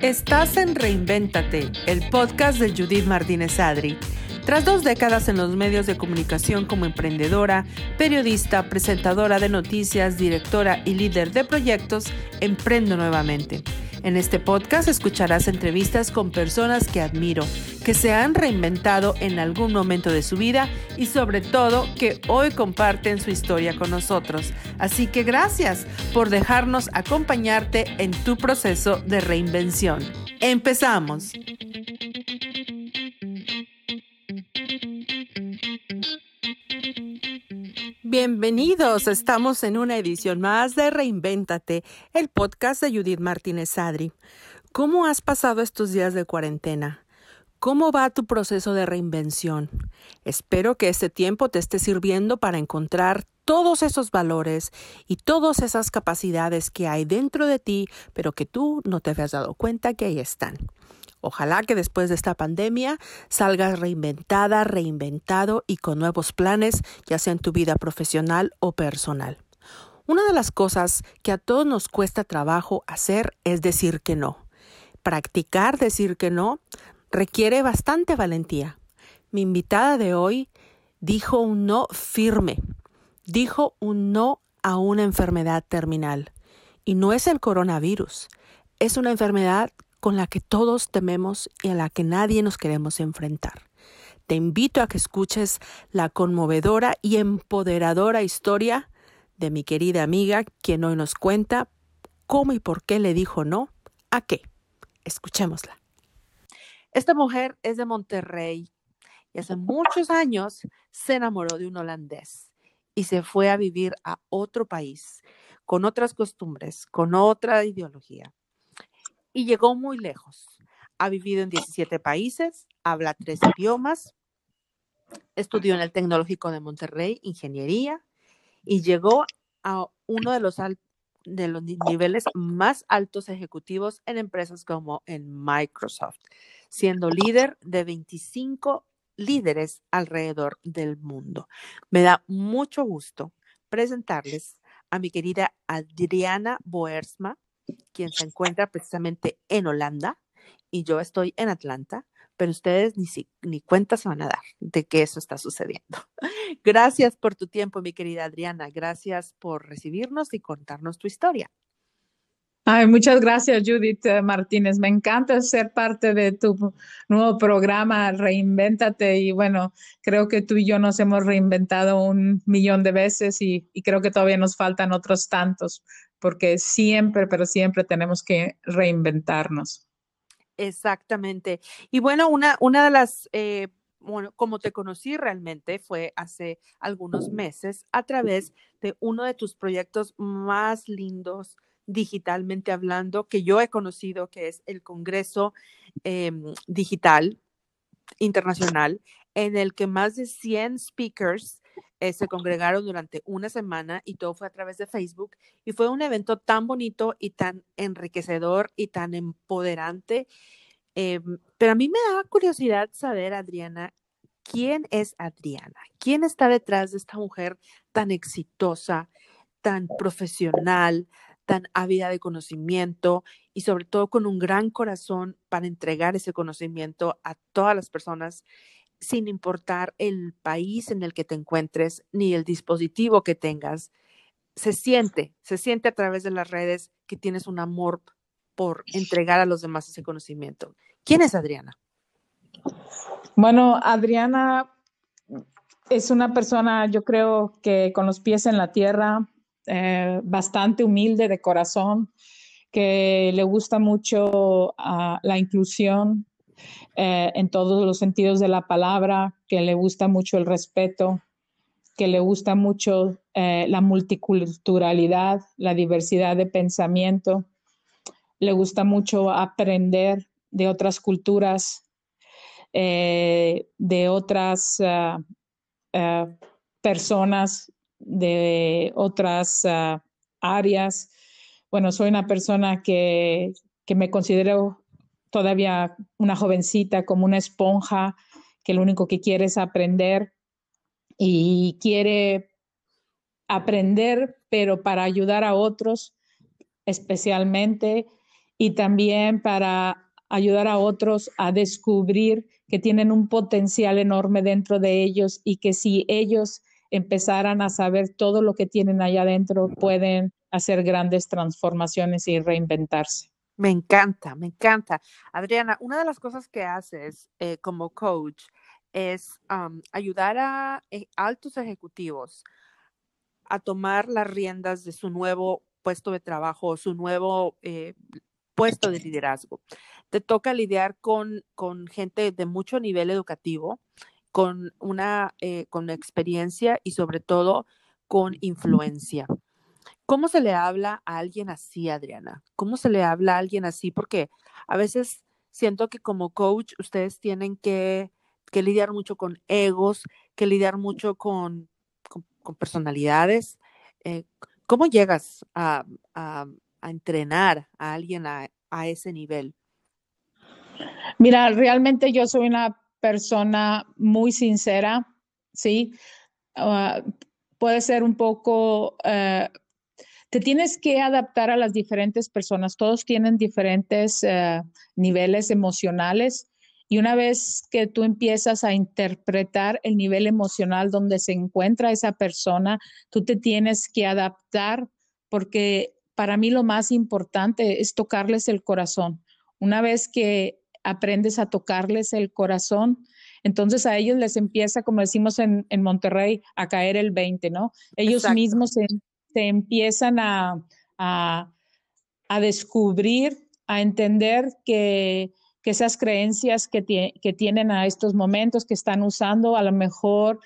Estás en Reinvéntate, el podcast de Judith Martínez Adri. Tras dos décadas en los medios de comunicación como emprendedora, periodista, presentadora de noticias, directora y líder de proyectos, emprendo nuevamente. En este podcast escucharás entrevistas con personas que admiro, que se han reinventado en algún momento de su vida y sobre todo que hoy comparten su historia con nosotros. Así que gracias por dejarnos acompañarte en tu proceso de reinvención. Empezamos. Bienvenidos, estamos en una edición más de Reinvéntate, el podcast de Judith Martínez Adri. ¿Cómo has pasado estos días de cuarentena? ¿Cómo va tu proceso de reinvención? Espero que este tiempo te esté sirviendo para encontrar todos esos valores y todas esas capacidades que hay dentro de ti, pero que tú no te habías dado cuenta que ahí están. Ojalá que después de esta pandemia salgas reinventada, reinventado y con nuevos planes, ya sea en tu vida profesional o personal. Una de las cosas que a todos nos cuesta trabajo hacer es decir que no. Practicar decir que no requiere bastante valentía. Mi invitada de hoy dijo un no firme, dijo un no a una enfermedad terminal. Y no es el coronavirus, es una enfermedad con la que todos tememos y a la que nadie nos queremos enfrentar. Te invito a que escuches la conmovedora y empoderadora historia de mi querida amiga, quien hoy nos cuenta cómo y por qué le dijo no a qué. Escuchémosla. Esta mujer es de Monterrey y hace muchos años se enamoró de un holandés y se fue a vivir a otro país, con otras costumbres, con otra ideología y llegó muy lejos. Ha vivido en 17 países, habla tres idiomas, estudió en el Tecnológico de Monterrey ingeniería y llegó a uno de los, de los niveles más altos ejecutivos en empresas como en Microsoft, siendo líder de 25 líderes alrededor del mundo. Me da mucho gusto presentarles a mi querida Adriana Boersma, quien se encuentra precisamente en Holanda y yo estoy en Atlanta, pero ustedes ni, ni cuenta se van a dar de que eso está sucediendo. Gracias por tu tiempo, mi querida Adriana. Gracias por recibirnos y contarnos tu historia. Ay, muchas gracias, Judith eh, Martínez. Me encanta ser parte de tu nuevo programa, Reinvéntate. Y bueno, creo que tú y yo nos hemos reinventado un millón de veces y, y creo que todavía nos faltan otros tantos porque siempre, pero siempre tenemos que reinventarnos. Exactamente. Y bueno, una, una de las, eh, bueno, como te conocí realmente fue hace algunos meses a través de uno de tus proyectos más lindos digitalmente hablando que yo he conocido, que es el Congreso em, Digital Internacional, en el que más de 100 speakers eh, se congregaron durante una semana y todo fue a través de Facebook y fue un evento tan bonito y tan enriquecedor y tan empoderante. Em, pero a mí me daba curiosidad saber, Adriana, quién es Adriana, quién está detrás de esta mujer tan exitosa, tan profesional, tan ávida de conocimiento y sobre todo con un gran corazón para entregar ese conocimiento a todas las personas sin importar el país en el que te encuentres ni el dispositivo que tengas. Se siente, se siente a través de las redes que tienes un amor por entregar a los demás ese conocimiento. ¿Quién es Adriana? Bueno, Adriana es una persona, yo creo que con los pies en la tierra, eh, bastante humilde de corazón, que le gusta mucho ah, la inclusión, eh, en todos los sentidos de la palabra, que le gusta mucho el respeto, que le gusta mucho eh, la multiculturalidad, la diversidad de pensamiento, le gusta mucho aprender de otras culturas, de otras ah, ah, personas, de otras ah, áreas. Bueno, soy una persona que, que me considero todavía una jovencita, como una esponja que lo único que quiere es aprender y quiere aprender, pero para ayudar a otros especialmente y también para ayudar a otros a descubrir que tienen un potencial enorme dentro de ellos y que si ellos empezaran a saber todo lo que tienen allá adentro, pueden hacer grandes transformaciones y reinventarse. Me encanta, me encanta. Adriana, una de las cosas que haces eh, como coach es ayudar a eh, altos ejecutivos a tomar las riendas de su nuevo puesto de trabajo, su nuevo eh, puesto de liderazgo. Te toca lidiar con, con gente de mucho nivel educativo, con una eh, con experiencia y sobre todo con influencia. ¿Cómo se le habla a alguien así, Adriana? ¿Cómo se le habla a alguien así? Porque a veces siento que como coach ustedes tienen que, que lidiar mucho con egos, que lidiar mucho con, con, personalidades. Eh, ¿Cómo llegas a, a, a, entrenar a alguien a, a ese nivel? Mira, realmente yo soy una persona muy sincera, ¿sí? Uh, puede ser un poco, uh, te tienes que adaptar a las diferentes personas, todos tienen diferentes uh, niveles emocionales y una vez que tú empiezas a interpretar el nivel emocional donde se encuentra esa persona, tú te tienes que adaptar porque para mí lo más importante es tocarles el corazón. Una vez que aprendes a tocarles el corazón, entonces a ellos les empieza, como decimos en, Monterrey, a caer el 20, ¿no? Ellos mismos se, empiezan a, a, descubrir, a entender que, esas creencias que, que tienen a estos momentos, que están usando, a lo mejor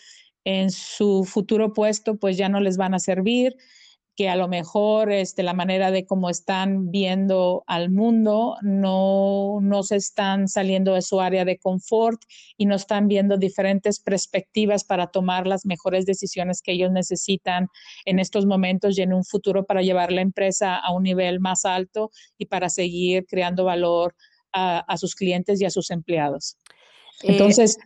en su futuro puesto, pues ya no les van a servir que a lo mejor este, la manera de cómo están viendo al mundo no, no se están saliendo de su área de confort y no están viendo diferentes perspectivas para tomar las mejores decisiones que ellos necesitan en estos momentos y en un futuro para llevar la empresa a un nivel más alto y para seguir creando valor a, a sus clientes y a sus empleados. Eh, Entonces,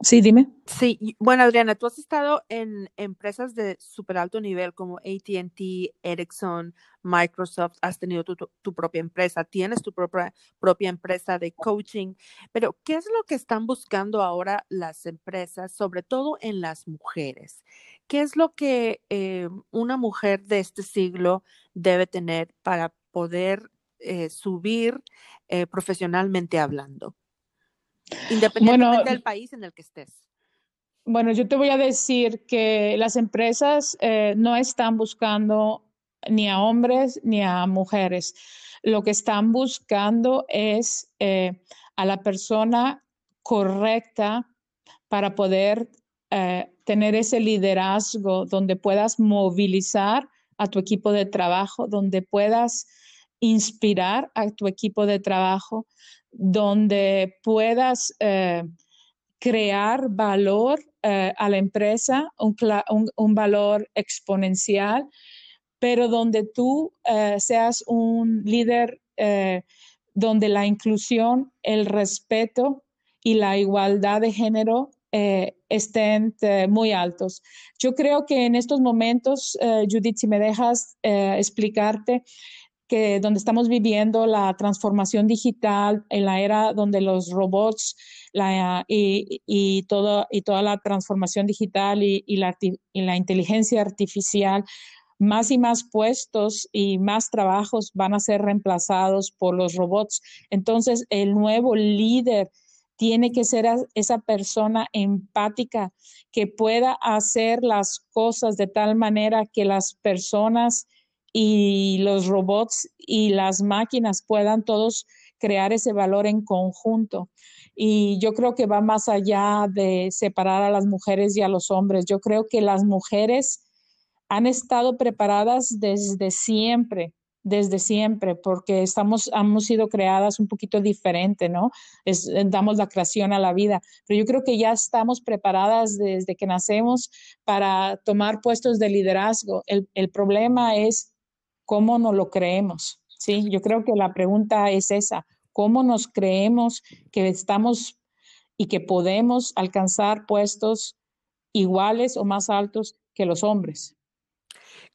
Sí, dime. Sí, bueno, Adriana, tú has estado en empresas de súper alto nivel como ATT, Ericsson, Microsoft, has tenido tu, propia empresa, tienes tu propia, propia empresa de coaching, pero ¿qué es lo que están buscando ahora las empresas, sobre todo en las mujeres? ¿Qué es lo que eh, una mujer de este siglo debe tener para poder eh, subir eh, profesionalmente hablando? Independientemente del país en el que estés. Bueno, yo te voy a decir que las empresas eh, no están buscando ni a hombres ni a mujeres. Lo que están buscando es eh, a la persona correcta para poder eh, tener ese liderazgo donde puedas movilizar a tu equipo de trabajo, donde puedas inspirar a tu equipo de trabajo, donde puedas eh, crear valor eh, a la empresa, un, valor exponencial, pero donde tú eh, seas un líder donde la inclusión, el respeto y la igualdad de género estén muy altos. Yo creo que en estos momentos, Judith, si me dejas explicarte, que donde estamos viviendo la transformación digital en la era donde los robots y, todo, y toda la transformación digital y la inteligencia artificial, más y más puestos y más trabajos van a ser reemplazados por los robots. Entonces, el nuevo líder tiene que ser esa persona empática que pueda hacer las cosas de tal manera que las personas y los robots y las máquinas puedan todos crear ese valor en conjunto. Y yo creo que va más allá de separar a las mujeres y a los hombres. Yo creo que las mujeres han estado preparadas desde siempre, desde siempre, porque estamos, hemos sido creadas un poquito diferente, ¿no? damos la creación a la vida, pero yo creo que ya estamos preparadas desde que nacemos para tomar puestos de liderazgo. El, el problema es cómo nos lo creemos. Sí, yo creo que la pregunta es esa, ¿cómo nos creemos que estamos y que podemos alcanzar puestos iguales o más altos que los hombres.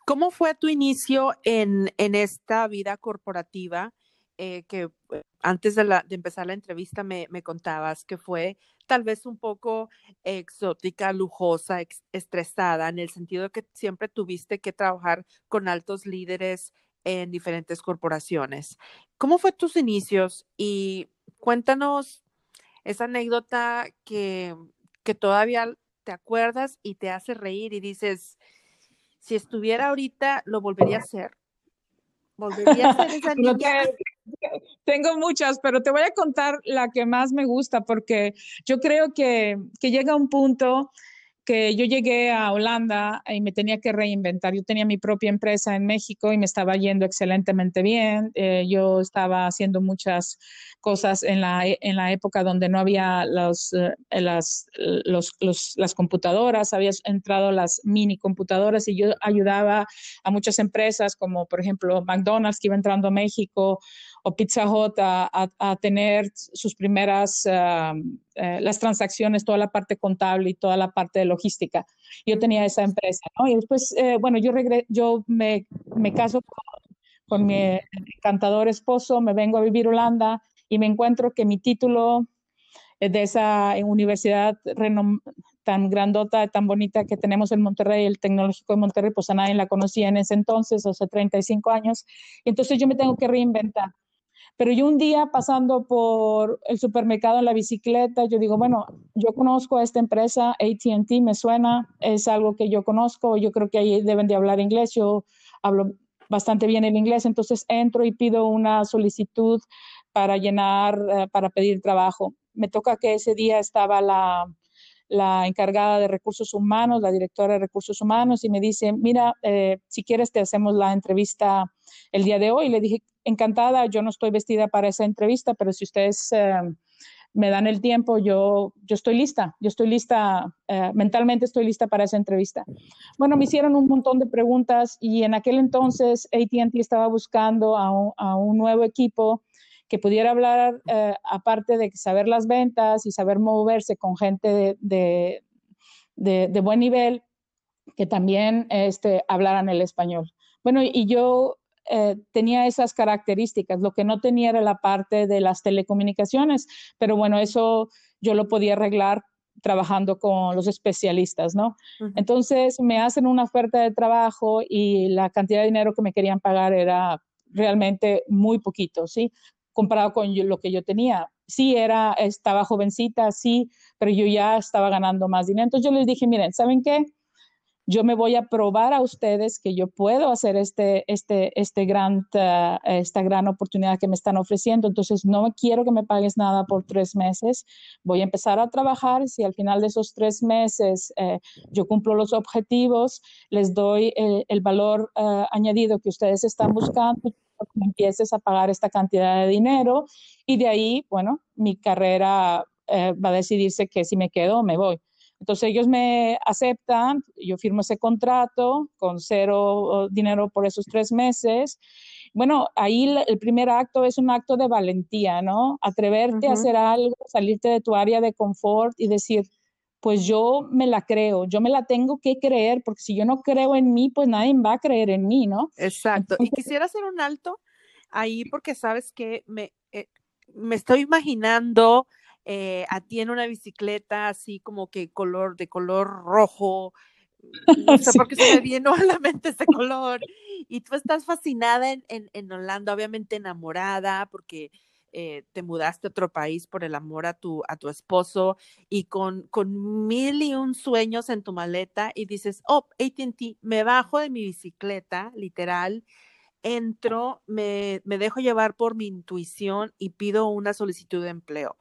¿Cómo fue tu inicio en, en esta vida corporativa? Eh, que eh, antes de, la, de, empezar la entrevista me, me, contabas que fue tal vez un poco exótica, lujosa, estresada, en el sentido de que siempre tuviste que trabajar con altos líderes en diferentes corporaciones. ¿Cómo fue tus inicios? Y cuéntanos esa anécdota que, que todavía te acuerdas y te hace reír y dices, si estuviera ahorita, lo volvería a hacer. Volvería a ser esa niña. Tengo muchas, pero te voy a contar la que más me gusta porque yo creo que, que llega un punto que yo llegué a Holanda y me tenía que reinventar. Yo tenía mi propia empresa en México y me estaba yendo excelentemente bien. Eh, yo estaba haciendo muchas cosas en la, en la época donde no había los, eh, las, los, las computadoras, había entrado las mini computadoras y yo ayudaba a muchas empresas como por ejemplo McDonald's que iba entrando a México o Pizza Hut a, a, tener sus primeras, uh, eh, las transacciones, toda la parte contable y toda la parte de logística. Yo tenía esa empresa, ¿no? Y después, eh, bueno, yo, yo me, me caso con, con, mi encantador esposo, me vengo a vivir a Holanda y me encuentro que mi título de esa universidad tan grandota, tan bonita que tenemos en Monterrey, el Tecnológico de Monterrey, pues a nadie la conocía en ese entonces, hace 35 años. Entonces yo me tengo que reinventar. Pero yo un día pasando por el supermercado en la bicicleta, yo digo, bueno, yo conozco a esta empresa, ATT, me suena, es algo que yo conozco, yo creo que ahí deben de hablar inglés, yo hablo bastante bien el inglés, entonces entro y pido una solicitud para llenar, eh, para pedir trabajo. Me toca que ese día estaba la, la encargada de recursos humanos, la directora de recursos humanos, y me dice, mira, eh, si quieres te hacemos la entrevista el día de hoy. Le dije, encantada, yo no estoy vestida para esa entrevista, pero si ustedes eh, me dan el tiempo, yo, yo estoy lista, yo estoy lista, eh, mentalmente estoy lista para esa entrevista. Bueno, me hicieron un montón de preguntas y en aquel entonces ATT estaba buscando a un, a un nuevo equipo que pudiera hablar, eh, aparte de saber las ventas y saber moverse con gente de, de, de, buen nivel, que también este, hablaran el español. Bueno, y yo eh, tenía esas características. Lo que no tenía era la parte de las telecomunicaciones, pero bueno, eso yo lo podía arreglar trabajando con los especialistas, ¿no? Entonces me hacen una oferta de trabajo y la cantidad de dinero que me querían pagar era realmente muy poquito, ¿sí? Comparado con lo que yo tenía. Sí, era, estaba jovencita, sí, pero yo ya estaba ganando más dinero. Entonces yo les dije, miren, ¿saben qué? Yo me voy a probar a ustedes que yo puedo hacer este, este, este gran, uh, esta gran oportunidad que me están ofreciendo. Entonces, no quiero que me pagues nada por tres meses. Voy a empezar a trabajar. Si al final de esos tres meses eh, yo cumplo los objetivos, les doy el, valor uh, añadido que ustedes están buscando, empieces a pagar esta cantidad de dinero y de ahí, bueno, mi carrera eh, va a decidirse que si me quedo o me voy. Entonces ellos me aceptan, yo firmo ese contrato con cero dinero por esos tres meses. Bueno, ahí el primer acto es un acto de valentía, ¿no? Atreverte a hacer algo, salirte de tu área de confort y decir, pues yo me la creo, yo me la tengo que creer, porque si yo no creo en mí, pues nadie va a creer en mí, ¿no? Exacto. y quisiera hacer un alto ahí porque sabes que me, eh, me estoy imaginando eh, a ti en una bicicleta así como que color de color rojo, no sé por qué se me vino a la mente ese color, y tú estás fascinada en, en, Holanda, obviamente enamorada, porque eh, te mudaste a otro país por el amor a tu, a tu esposo y con, con mil y un sueños en tu maleta y dices, oh, ATT, me bajo de mi bicicleta, literal, entro, me, me dejo llevar por mi intuición y pido una solicitud de empleo.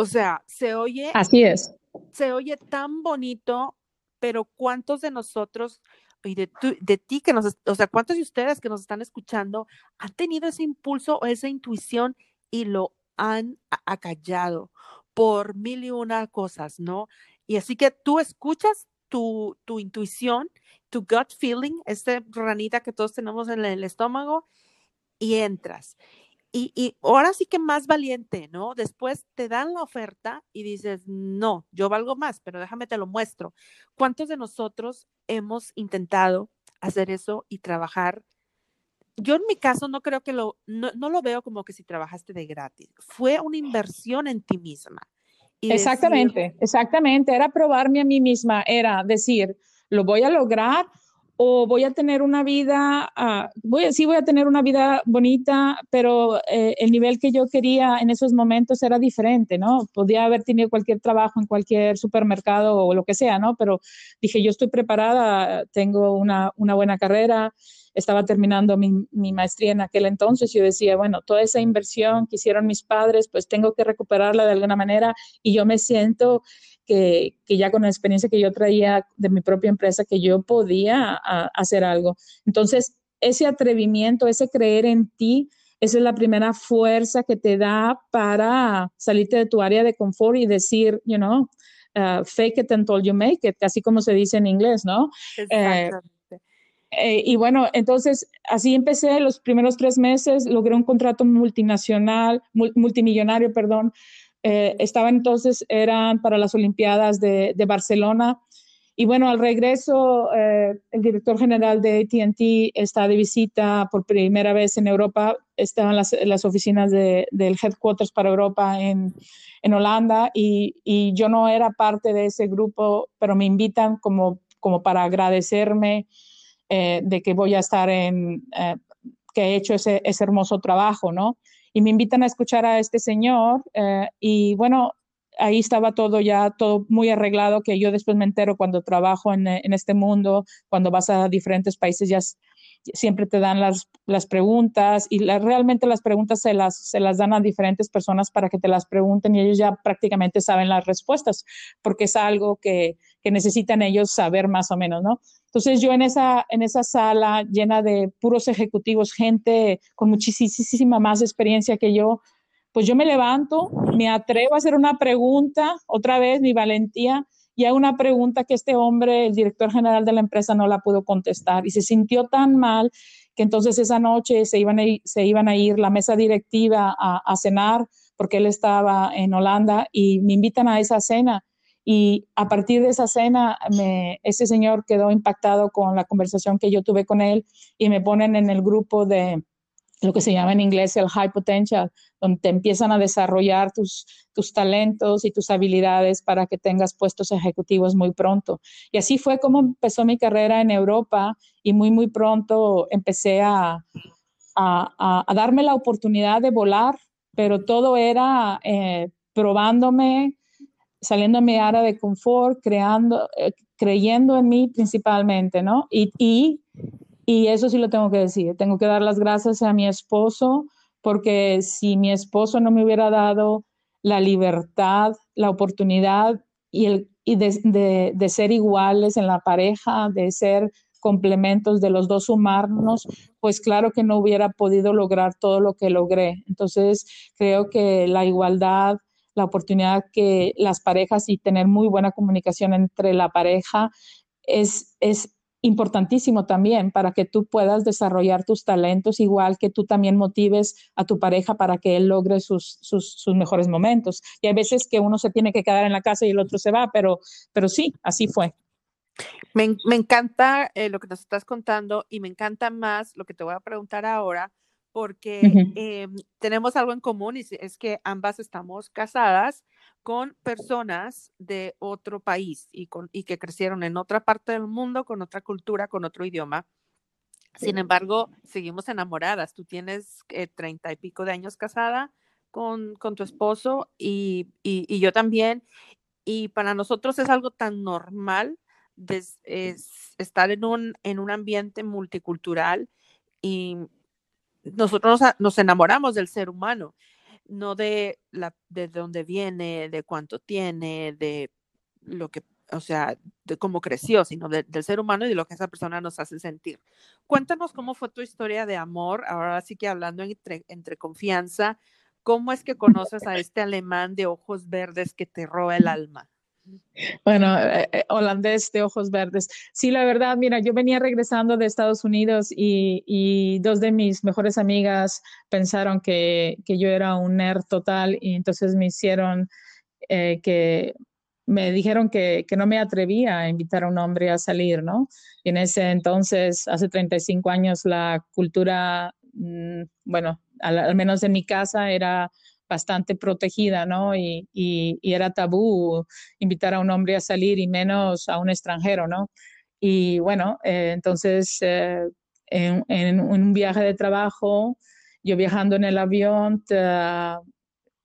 O sea, se oye. Así es. Se oye tan bonito, pero ¿cuántos de nosotros y de, de ti que nos, o sea, cuántos de ustedes que nos están escuchando han tenido ese impulso o esa intuición y lo han acallado por mil y una cosas, ¿no? Y así que tú escuchas tu, tu intuición, tu gut feeling, esta ranita que todos tenemos en el estómago, y entras. Y, y, ahora sí que más valiente, ¿no? Después te dan la oferta y dices, no, yo valgo más, pero déjame te lo muestro. ¿Cuántos de nosotros hemos intentado hacer eso y trabajar? Yo en mi caso no creo que lo, no, no lo veo como que si trabajaste de gratis. Fue una inversión en ti misma. exactamente, exactamente. Era probarme a mí misma, era decir, lo voy a lograr o voy a tener una vida, uh, voy, sí voy a tener una vida bonita, pero eh, el nivel que yo quería en esos momentos era diferente, ¿no? Podía haber tenido cualquier trabajo en cualquier supermercado o lo que sea, ¿no? Pero dije, yo estoy preparada, tengo una, una buena carrera, estaba terminando mi, mi, maestría en aquel entonces, yo decía, bueno, toda esa inversión que hicieron mis padres, pues tengo que recuperarla de alguna manera y yo me siento que, que, ya con la experiencia que yo traía de mi propia empresa, que yo podía hacer algo. Entonces, ese atrevimiento, ese creer en ti, esa es la primera fuerza que te da para salirte de tu área de confort y decir, you know, uh, fake it until you make it, así como se dice en inglés, ¿no? Eh, eh, y bueno, entonces así empecé los primeros tres meses, logré un contrato multinacional, multimillonario, perdón, eh, estaban entonces, eran para las Olimpiadas de, de Barcelona. Y bueno, al regreso, eh, el director general de ATT está de visita por primera vez en Europa. Estaban las, las oficinas de, del headquarters para Europa en, en Holanda y, y, yo no era parte de ese grupo, pero me invitan como, como para agradecerme eh, de que voy a estar en, eh, que he hecho ese, ese hermoso trabajo, ¿no? Y me invitan a escuchar a este señor eh, y bueno, ahí estaba todo ya, todo muy arreglado, que yo después me entero cuando trabajo en, en este mundo, cuando vas a diferentes países, ya siempre te dan las, las preguntas y la, realmente las preguntas se las, se las dan a diferentes personas para que te las pregunten y ellos ya prácticamente saben las respuestas, porque es algo que, que necesitan ellos saber más o menos, ¿no? Entonces yo en esa, en esa sala llena de puros ejecutivos, gente con muchísima más experiencia que yo, pues yo me levanto, me atrevo a hacer una pregunta, otra vez mi valentía, y hay una pregunta que este hombre, el director general de la empresa, no la pudo contestar. Y se sintió tan mal que entonces esa noche se iban a ir, a la mesa directiva a, cenar porque él estaba en Holanda y me invitan a esa cena. Y a partir de esa cena, ese señor quedó impactado con la conversación que yo tuve con él y me ponen en el grupo de lo que se llama en inglés el high potential, donde te empiezan a desarrollar tus, tus talentos y tus habilidades para que tengas puestos ejecutivos muy pronto. Y así fue como empezó mi carrera en Europa y muy, muy pronto empecé a, a, a, darme la oportunidad de volar, pero todo era eh, probándome, saliendo de mi área de confort, creando, eh, creyendo en mí principalmente, ¿no? Y, y, y, eso sí lo tengo que decir, tengo que dar las gracias a mi esposo, porque si mi esposo no me hubiera dado la libertad, la oportunidad y, el, y de, de, ser iguales en la pareja, de ser complementos de los dos humanos, pues claro que no hubiera podido lograr todo lo que logré. Entonces, creo que la igualdad, la oportunidad que las parejas y tener muy buena comunicación entre la pareja es, es importantísimo también para que tú puedas desarrollar tus talentos, igual que tú también motives a tu pareja para que él logre sus, sus, sus mejores momentos. Y hay veces que uno se tiene que quedar en la casa y el otro se va, pero, pero sí, así fue. Me, me encanta eh, lo que nos estás contando y me encanta más lo que te voy a preguntar ahora, porque uh -huh. eh, tenemos algo en común y es que ambas estamos casadas con personas de otro país y, con, y que crecieron en otra parte del mundo, con otra cultura, con otro idioma. Sin embargo, seguimos enamoradas. Tú tienes eh, treinta y pico de años casada con, con tu esposo y, y, y, yo también. Y para nosotros es algo tan normal de, es, estar en un, en un ambiente multicultural y nosotros nos, nos, enamoramos del ser humano, no de, la, de dónde viene, de cuánto tiene, de lo que, o sea, de cómo creció, sino de, del ser humano y de lo que esa persona nos hace sentir. Cuéntanos cómo fue tu historia de amor, ahora sí que hablando entre, entre confianza, ¿cómo es que conoces a este alemán de ojos verdes que te roba el alma? Bueno, eh, eh, holandés de ojos verdes. Sí, la verdad, mira, yo venía regresando de Estados Unidos y, dos de mis mejores amigas pensaron que, yo era un nerd total y entonces me hicieron eh, que me dijeron que, no me atrevía a invitar a un hombre a salir, ¿no? Y en ese entonces, hace 35 años, la cultura, mm, bueno, al menos en mi casa era bastante protegida, ¿no? Y, era tabú invitar a un hombre a salir y menos a un extranjero, ¿no? Y bueno, eh, entonces eh, en, un viaje de trabajo, yo viajando en el avión,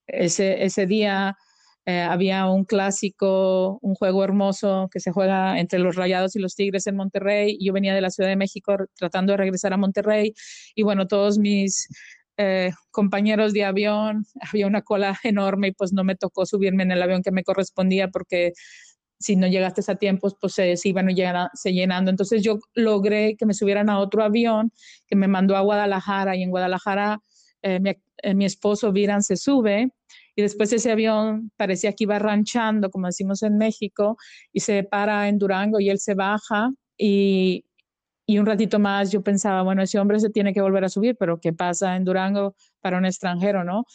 ese, ese día eh, había un clásico, un juego hermoso que se juega entre los Rayados y los Tigres en Monterrey. Yo venía de la Ciudad de México tratando de regresar a Monterrey y bueno, todos mis eh, compañeros de avión, había una cola enorme y pues no me tocó subirme en el avión que me correspondía porque si no llegaste a tiempo, pues se, iban se llenando. Entonces yo logré que me subieran a otro avión que me mandó a Guadalajara y en Guadalajara eh, mi, eh, mi, esposo Viran se sube y después ese avión parecía que iba ranchando, como decimos en México, y se para en Durango y él se baja y, y un ratito más yo pensaba, bueno, ese hombre se tiene que volver a subir, pero ¿qué pasa en Durango para un extranjero, no?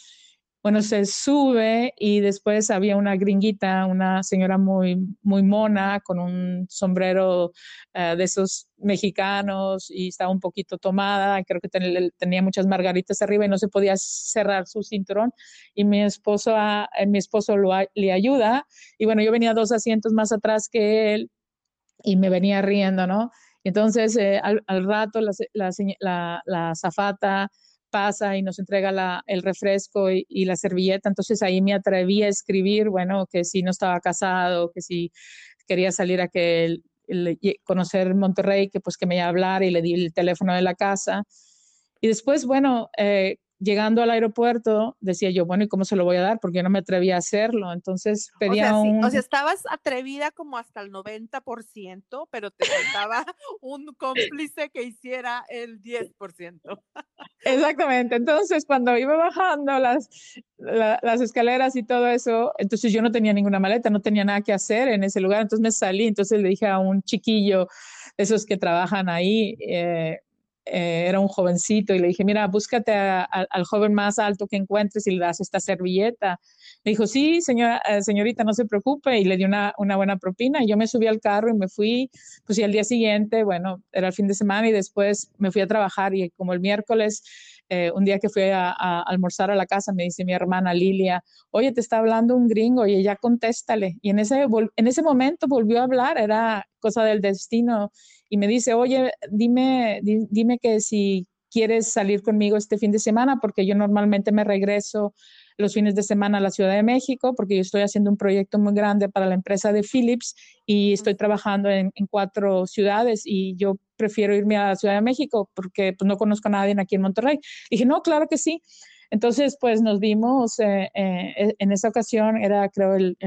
Bueno, se sube y después había una gringuita, una señora muy, muy mona, con un sombrero eh, de esos mexicanos y estaba un poquito tomada, creo que tenía muchas margaritas arriba y no se podía cerrar su cinturón. Y mi esposo, ah, eh, mi esposo lo, le ayuda y bueno, yo venía dos asientos más atrás que él y me venía riendo, ¿no? Entonces, eh, al, rato la, la, la, zafata pasa y nos entrega el refresco y, la servilleta. Entonces ahí me atreví a escribir, bueno, que si no estaba casado, que si quería salir a que conocer Monterrey, que pues que me iba a hablar y le di el teléfono de la casa. Y después, bueno, eh, llegando al aeropuerto, decía yo, bueno, ¿y cómo se lo voy a dar? Porque yo no me atrevía a hacerlo. Entonces pedía o sea, un... o sea, estabas atrevida como hasta el 90%, pero te faltaba un cómplice que hiciera el 10%. Exactamente. Entonces, cuando iba bajando las, las escaleras y todo eso, entonces yo no tenía ninguna maleta, no tenía nada que hacer en ese lugar. Entonces me salí, entonces le dije a un chiquillo, esos que trabajan ahí, eh, eh, era un jovencito y le dije, mira, búscate al joven más alto que encuentres y le das esta servilleta. Le dijo, sí, señora, eh, señorita, no se preocupe y le di una, una, buena propina. Y yo me subí al carro y me fui, pues y al día siguiente, bueno, era el fin de semana y después me fui a trabajar y como el miércoles, eh, un día que fui a, almorzar a la casa, me dice mi hermana Lilia, oye, te está hablando un gringo y ella contéstale. Y en ese, en ese momento volvió a hablar, era cosa del destino y me dice, oye, dime, dime que si quieres salir conmigo este fin de semana, porque yo normalmente me regreso los fines de semana a la Ciudad de México, porque yo estoy haciendo un proyecto muy grande para la empresa de Philips y estoy trabajando en, cuatro ciudades y yo prefiero irme a la Ciudad de México porque pues, no conozco a nadie aquí en Monterrey. dije, no, claro que sí. Entonces, pues nos vimos eh, eh, en esa ocasión, era creo el,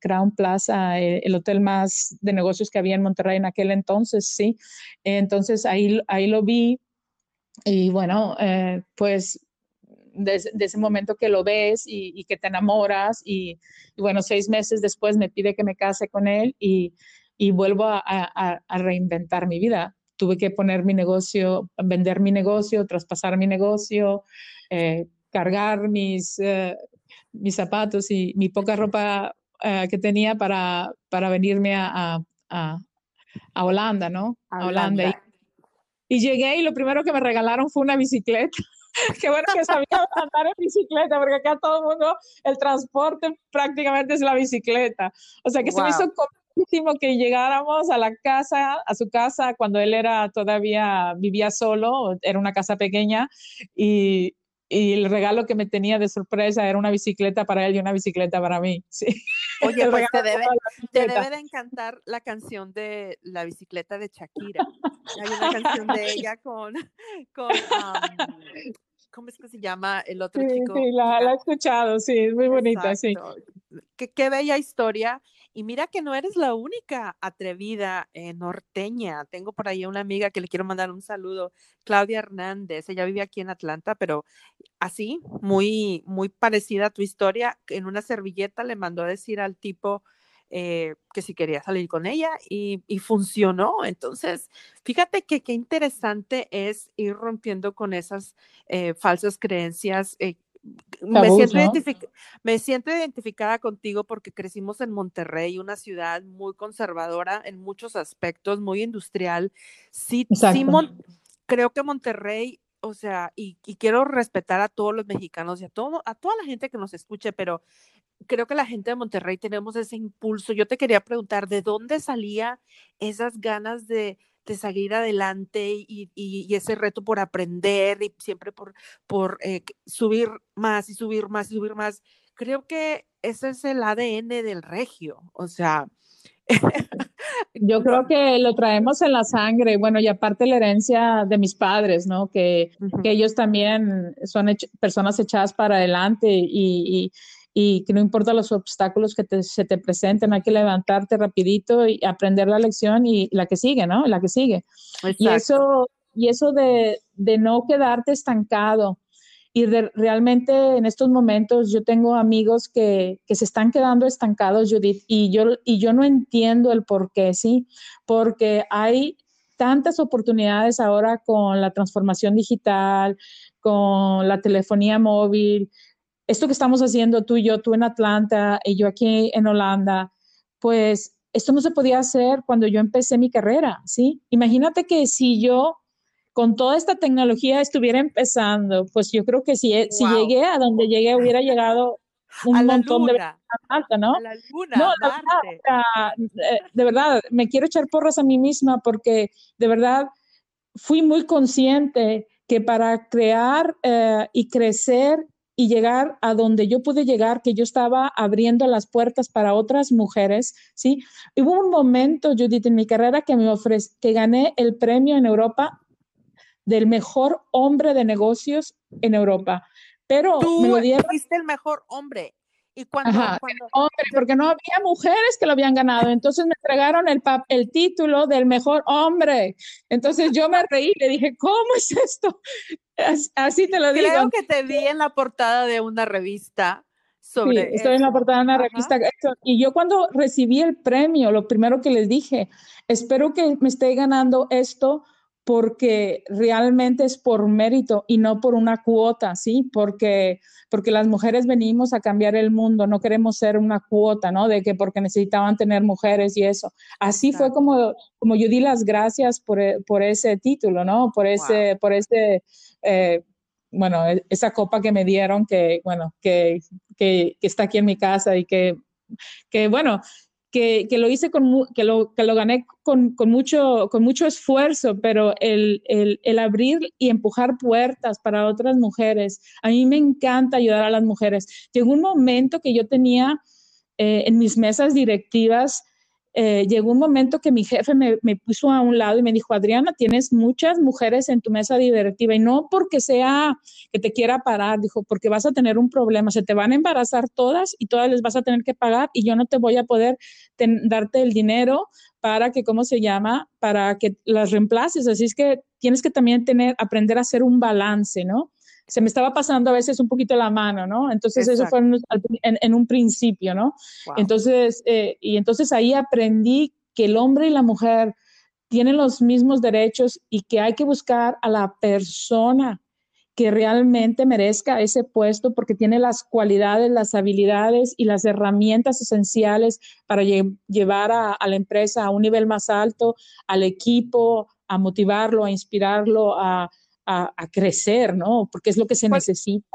Crown Plaza, eh, el, hotel más de negocios que había en Monterrey en aquel entonces, sí. Entonces ahí, ahí lo vi y bueno, pues desde de ese momento que lo ves y, que te enamoras y, bueno, seis meses después me pide que me case con él y, vuelvo a, reinventar mi vida. Tuve que poner mi negocio, vender mi negocio, traspasar mi negocio, cargar mis, eh, mis zapatos y mi poca ropa eh, que tenía para, para venirme a, a, a, Holanda, ¿no? A Holanda. Y, llegué y lo primero que me regalaron fue una bicicleta. Qué bueno que sabía andar en bicicleta, porque acá todo el mundo, el transporte prácticamente es la bicicleta. O sea que se me hizo complicadísimo que llegáramos a la casa, a su casa, cuando él era todavía, vivía solo, era una casa pequeña, y, y el regalo que me tenía de sorpresa era una bicicleta para él y una bicicleta para mí. Sí. Oye, pues te debe, te debe, de encantar la canción de la bicicleta de Shakira. Hay una canción de ella con, con ¿cómo es que se llama el otro chico? Sí, la, la, he escuchado, sí, es muy bonita, sí. Qué, qué bella historia y mira que no eres la única atrevida eh, norteña. Tengo por ahí una amiga que le quiero mandar un saludo, Claudia Hernández. Ella vive aquí en Atlanta, pero así, muy, muy parecida a tu historia. En una servilleta le mandó a decir al tipo, eh, que si quería salir con ella y, funcionó. Entonces, fíjate que qué interesante es ir rompiendo con esas eh, falsas creencias. Eh, me, siento me, siento identificada contigo porque crecimos en Monterrey, una ciudad muy conservadora en muchos aspectos, muy industrial. Sí, sí creo que Monterrey o sea, y, quiero respetar a todos los mexicanos y a, todo, a toda la gente que nos escuche, pero creo que la gente de Monterrey tenemos ese impulso. Yo te quería preguntar, ¿de dónde salía esas ganas de, de seguir adelante y, y, ese reto por aprender y siempre por, por eh, subir más y subir más y subir más? Creo que ese es el ADN del regio, o sea... Yo creo que lo traemos en la sangre, bueno, y aparte la herencia de mis padres, ¿no? Que, que ellos también son personas echadas para adelante y, y que no importa los obstáculos que se te presenten, hay que levantarte rapidito y aprender la lección y la que sigue, ¿no? La que sigue. Y eso, y eso de, de, no quedarte estancado. Y realmente en estos momentos yo tengo amigos que, que, se están quedando estancados, Judith, y yo, y yo no entiendo el por qué, ¿sí? Porque hay tantas oportunidades ahora con la transformación digital, con la telefonía móvil, esto que estamos haciendo tú y yo, tú en Atlanta y yo aquí en Holanda, pues esto no se podía hacer cuando yo empecé mi carrera, ¿sí? Imagínate que si yo con toda esta tecnología estuviera empezando, pues yo creo que si, si llegué a donde llegué hubiera llegado un montón de alta, ¿no? A la luna, no, eh, de verdad, me quiero echar porras a mí misma porque de verdad fui muy consciente que para crear eh, y crecer y llegar a donde yo pude llegar, que yo estaba abriendo las puertas para otras mujeres, ¿sí? Hubo un momento, Judith, en mi carrera que me ofrecí, que gané el premio en Europa del mejor hombre de negocios en Europa. Pero Tú me lo dieron. el mejor hombre. Y cuando, hombre, porque no había mujeres que lo habían ganado. Entonces me entregaron el, el título del mejor hombre. Entonces yo me reí, le dije, ¿cómo es esto? Así te lo digo. Creo que te vi en la portada de una revista. Sobre sí, estoy en la portada de una revista. Y yo cuando recibí el premio, lo primero que les dije, espero que me esté ganando esto porque realmente es por mérito y no por una cuota, ¿sí? Porque, porque las mujeres venimos a cambiar el mundo, no queremos ser una cuota, ¿no? De que porque necesitaban tener mujeres y eso. Así fue como, como yo di las gracias por, por ese título, ¿no? Por ese, por ese, eh, bueno, e, esa copa que me dieron que, bueno, que, que, que está aquí en mi casa y que, que bueno, que, lo hice con, que lo, que lo gané con, con, mucho, con mucho esfuerzo, pero el, el, abrir y empujar puertas para otras mujeres, a mí me encanta ayudar a las mujeres. Llegó un momento que yo tenía eh, en mis mesas directivas eh, llegó un momento que mi jefe me, puso a un lado y me dijo, Adriana, tienes muchas mujeres en tu mesa directiva y no porque sea que te quiera parar, dijo, porque vas a tener un problema, se te van a embarazar todas y todas les vas a tener que pagar y yo no te voy a poder darte el dinero para que, ¿cómo se llama? Para que las reemplaces. Así es que tienes que también tener, aprender a hacer un balance, ¿no? Se me estaba pasando a veces un poquito la mano, ¿no? Entonces eso fue en, un principio, ¿no? Entonces, eh, y entonces ahí aprendí que el hombre y la mujer tienen los mismos derechos y que hay que buscar a la persona que realmente merezca ese puesto porque tiene las cualidades, las habilidades y las herramientas esenciales para llevar a, a, la empresa a un nivel más alto, al equipo, a motivarlo, a inspirarlo, a, a, crecer, ¿no? Porque es lo que se necesita.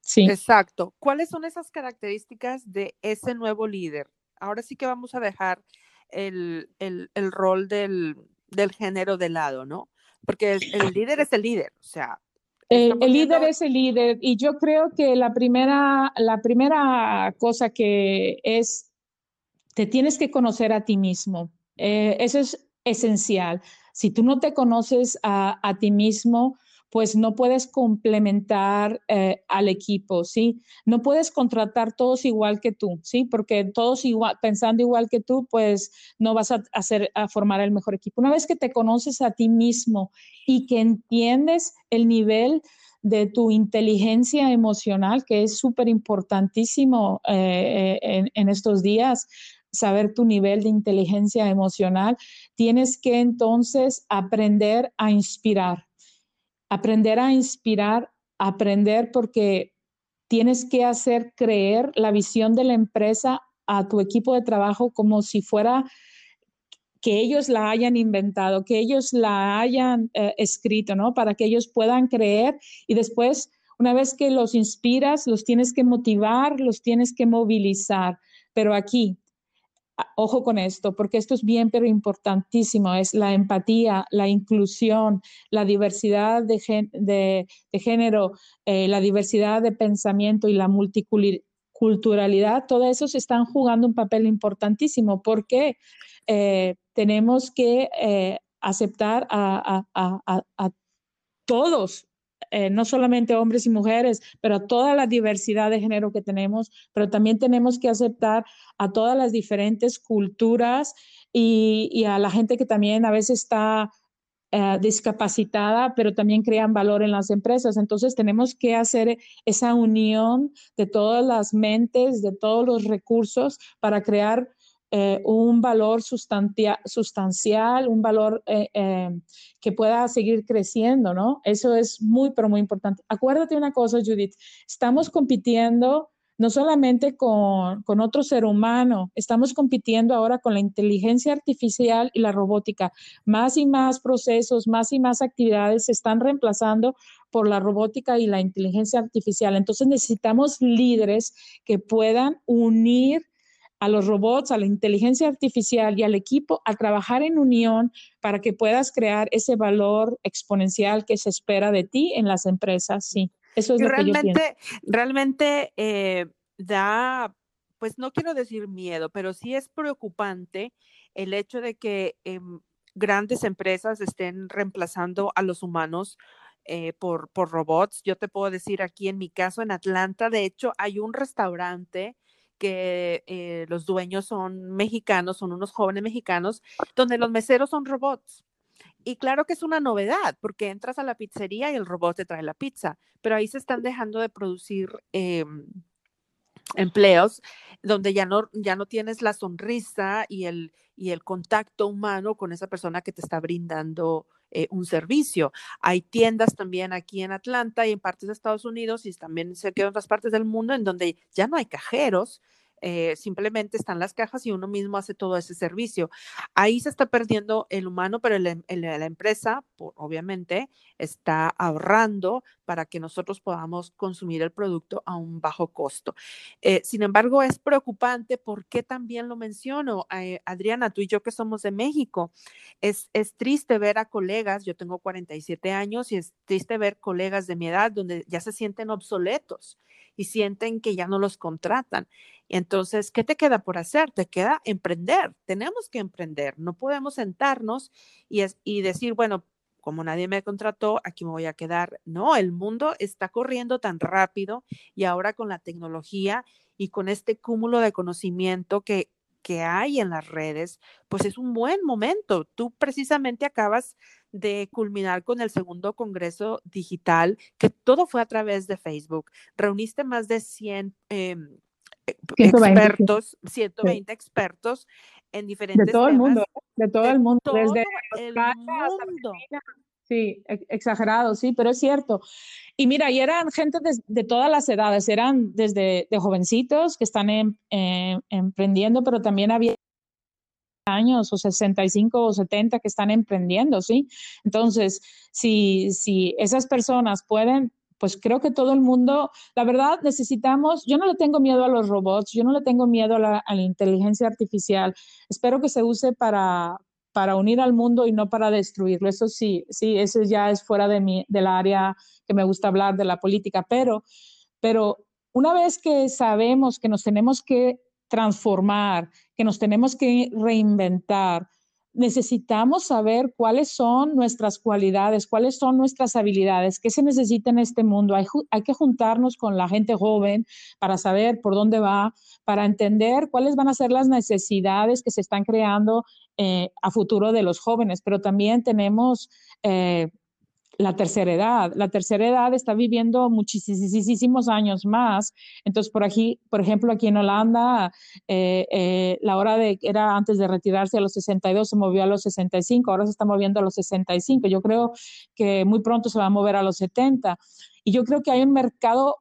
Sí. Exacto. ¿Cuáles son esas características de ese nuevo líder? Ahora sí que vamos a dejar el, el, el rol del, del, género de lado, ¿no? Porque el, líder es el líder, o sea. El, líder es el líder y yo creo que la primera, la primera cosa que es, te tienes que conocer a ti mismo. Eh, eso es esencial. Si tú no te conoces a, a ti mismo, pues no puedes complementar eh, al equipo, ¿sí? No puedes contratar todos igual que tú, ¿sí? Porque todos igual, pensando igual que tú, pues no vas a hacer, a formar el mejor equipo. Una vez que te conoces a ti mismo y que entiendes el nivel de tu inteligencia emocional, que es súper importantísimo eh, en, estos días, saber tu nivel de inteligencia emocional, tienes que entonces aprender a inspirar. Aprender a inspirar, aprender porque tienes que hacer creer la visión de la empresa a tu equipo de trabajo como si fuera que ellos la hayan inventado, que ellos la hayan eh, escrito, ¿no? Para que ellos puedan creer y después, una vez que los inspiras, los tienes que motivar, los tienes que movilizar. Pero aquí, ojo con esto, porque esto es bien, pero importantísimo, es la empatía, la inclusión, la diversidad de, género, eh, la diversidad de pensamiento y la multiculturalidad, todo eso se están jugando un papel importantísimo. ¿Por qué? Eh, tenemos que eh, aceptar a, todos, eh, no solamente hombres y mujeres, pero toda la diversidad de género que tenemos, pero también tenemos que aceptar a todas las diferentes culturas y, a la gente que también a veces está discapacitada, pero también crean valor en las empresas. Entonces tenemos que hacer esa unión de todas las mentes, de todos los recursos para crear eh, un valor sustancial, un valor eh, eh, que pueda seguir creciendo, ¿no? Eso es muy, pero muy importante. Acuérdate una cosa, Judith, estamos compitiendo no solamente con, con, otro ser humano, estamos compitiendo ahora con la inteligencia artificial y la robótica. Más y más procesos, más y más actividades se están reemplazando por la robótica y la inteligencia artificial. Entonces necesitamos líderes que puedan unir a los robots, a la inteligencia artificial y al equipo a trabajar en unión para que puedas crear ese valor exponencial que se espera de ti en las empresas. Sí, eso es lo realmente, que yo pienso. Realmente eh, da, pues no quiero decir miedo, pero sí es preocupante el hecho de que em, grandes empresas estén reemplazando a los humanos eh, por, por robots. Yo te puedo decir aquí en mi caso, en Atlanta, de hecho, hay un restaurante que eh, los dueños son mexicanos, son unos jóvenes mexicanos, donde los meseros son robots. Y claro que es una novedad, porque entras a la pizzería y el robot te trae la pizza, pero ahí se están dejando de producir em, empleos donde ya no, ya no tienes la sonrisa y el, y el contacto humano con esa persona que te está brindando eh, un servicio. Hay tiendas también aquí en Atlanta y en partes de Estados Unidos y también sé que en otras partes del mundo en donde ya no hay cajeros, eh, simplemente están las cajas y uno mismo hace todo ese servicio. Ahí se está perdiendo el humano, pero em, la empresa, obviamente, está ahorrando para que nosotros podamos consumir el producto a un bajo costo. Eh, sin embargo, es preocupante porque también lo menciono, eh, Adriana, tú y yo que somos de México, es, es triste ver a colegas, yo tengo 47 años y es triste ver colegas de mi edad donde ya se sienten obsoletos y sienten que ya no los contratan. Entonces, ¿qué te queda por hacer? Te queda emprender. Tenemos que emprender. No podemos sentarnos y, y decir, bueno, como nadie me contrató, aquí me voy a quedar. No, el mundo está corriendo tan rápido y ahora con la tecnología y con este cúmulo de conocimiento que, que hay en las redes, pues es un buen momento. Tú precisamente acabas de culminar con el segundo Congreso Digital, que todo fue a través de Facebook. Reuniste más de 100 em, eh, expertos, 120 expertos en diferentes De todo el mundo, de todo el mundo, desde el mundo. Sí, exagerado, sí, pero es cierto. Y mira, y eran gente de, todas las edades, eran desde de jovencitos que están em, em, emprendiendo, pero también había años o 65 o 70 que están emprendiendo, ¿sí? Entonces, si, si esas personas pueden pues creo que todo el mundo, la verdad, necesitamos, yo no le tengo miedo a los robots, yo no le tengo miedo a la, inteligencia artificial. Espero que se use para, para unir al mundo y no para destruirlo. Eso sí, sí, eso ya es fuera de mi, del área que me gusta hablar de la política, pero, pero una vez que sabemos que nos tenemos que transformar, que nos tenemos que reinventar. Necesitamos saber cuáles son nuestras cualidades, cuáles son nuestras habilidades, qué se necesita en este mundo. Hay, que juntarnos con la gente joven para saber por dónde va, para entender cuáles van a ser las necesidades que se están creando eh, a futuro de los jóvenes, pero también tenemos... Eh, la tercera edad. La tercera edad está viviendo muchísimos años más. Entonces, por aquí, por ejemplo, aquí en Holanda, eh, eh, la hora de era antes de retirarse a los 62 se movió a los 65, ahora se está moviendo a los 65. Yo creo que muy pronto se va a mover a los 70. Y yo creo que hay un mercado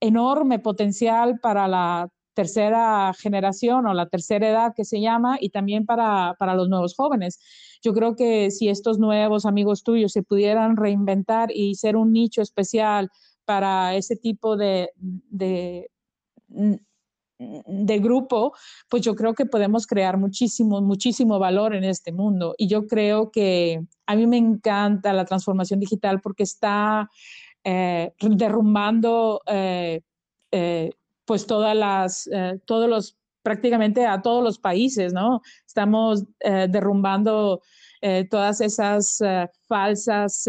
enorme potencial para la tercera generación o la tercera edad que se llama y también para, para los nuevos jóvenes. Yo creo que si estos nuevos amigos tuyos se pudieran reinventar y ser un nicho especial para ese tipo de, de, grupo, pues yo creo que podemos crear muchísimo, muchísimo valor en este mundo. Y yo creo que a mí me encanta la transformación digital porque está eh, derrumbando eh, eh, pues todas las, todos los prácticamente a todos los países, ¿no? Estamos eh, derrumbando eh, todas esas eh, falsas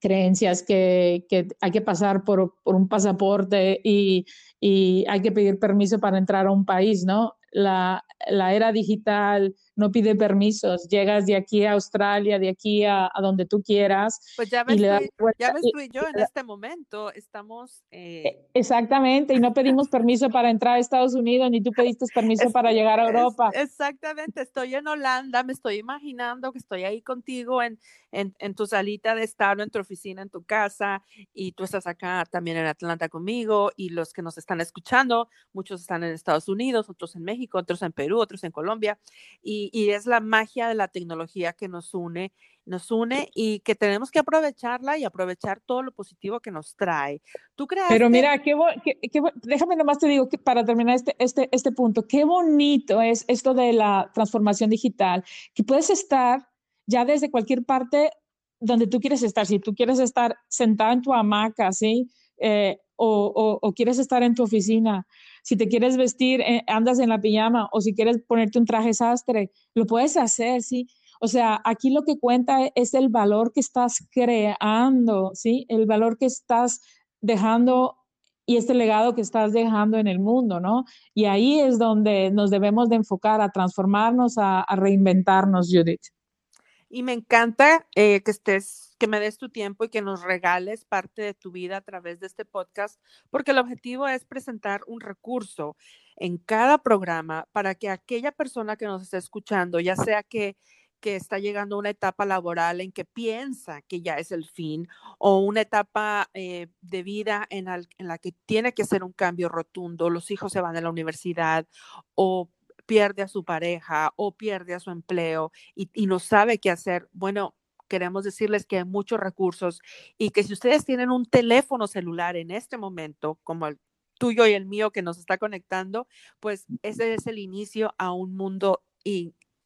creencias que, que, hay que pasar por, por un pasaporte y, y, hay que pedir permiso para entrar a un país, ¿no? La, la era digital no pide permisos, llegas de aquí a Australia, de aquí a, a donde tú quieras. Pues ya ves, tú, ya ves tú y yo en este momento estamos... Eh... E, exactamente, y no pedimos permiso para entrar a Estados Unidos, ni tú pediste permiso para llegar a Europa. Es, exactamente, estoy en Holanda, me estoy imaginando que estoy ahí contigo en, en, en tu salita de estado, en tu oficina, en tu casa, y tú estás acá también en Atlanta conmigo, y los que nos están escuchando, muchos están en Estados Unidos, otros en México, otros en Perú, otros en Colombia, y y, es la magia de la tecnología que nos une, nos une y que tenemos que aprovecharla y aprovechar todo lo positivo que nos trae. ¿Tú crees? Pero mira, qué, déjame nomás te digo que para terminar este, este, este punto, qué bonito es esto de la transformación digital, que puedes estar ya desde cualquier parte donde tú quieres estar. Si tú quieres estar sentada en tu hamaca, ¿sí? Eh, o, o, quieres estar en tu oficina, si te quieres vestir, eh, andas en la pijama o si quieres ponerte un traje sastre, lo puedes hacer, ¿sí? O sea, aquí lo que cuenta es el valor que estás creando, ¿sí? El valor que estás dejando y este legado que estás dejando en el mundo, ¿no? Y ahí es donde nos debemos de enfocar a transformarnos, a, a reinventarnos, Judith. Y me encanta eh, que estés, que me des tu tiempo y que nos regales parte de tu vida a través de este podcast, porque el objetivo es presentar un recurso en cada programa para que aquella persona que nos esté escuchando, ya sea que que está llegando a una etapa laboral en que piensa que ya es el fin o una etapa eh, de vida en, en, la que tiene que hacer un cambio rotundo, los hijos se van a la universidad o pierde a su pareja o pierde a su empleo y, no sabe qué hacer, bueno, queremos decirles que hay muchos recursos y que si ustedes tienen un teléfono celular en este momento, como el tuyo y el mío que nos está conectando, pues ese es el inicio a un mundo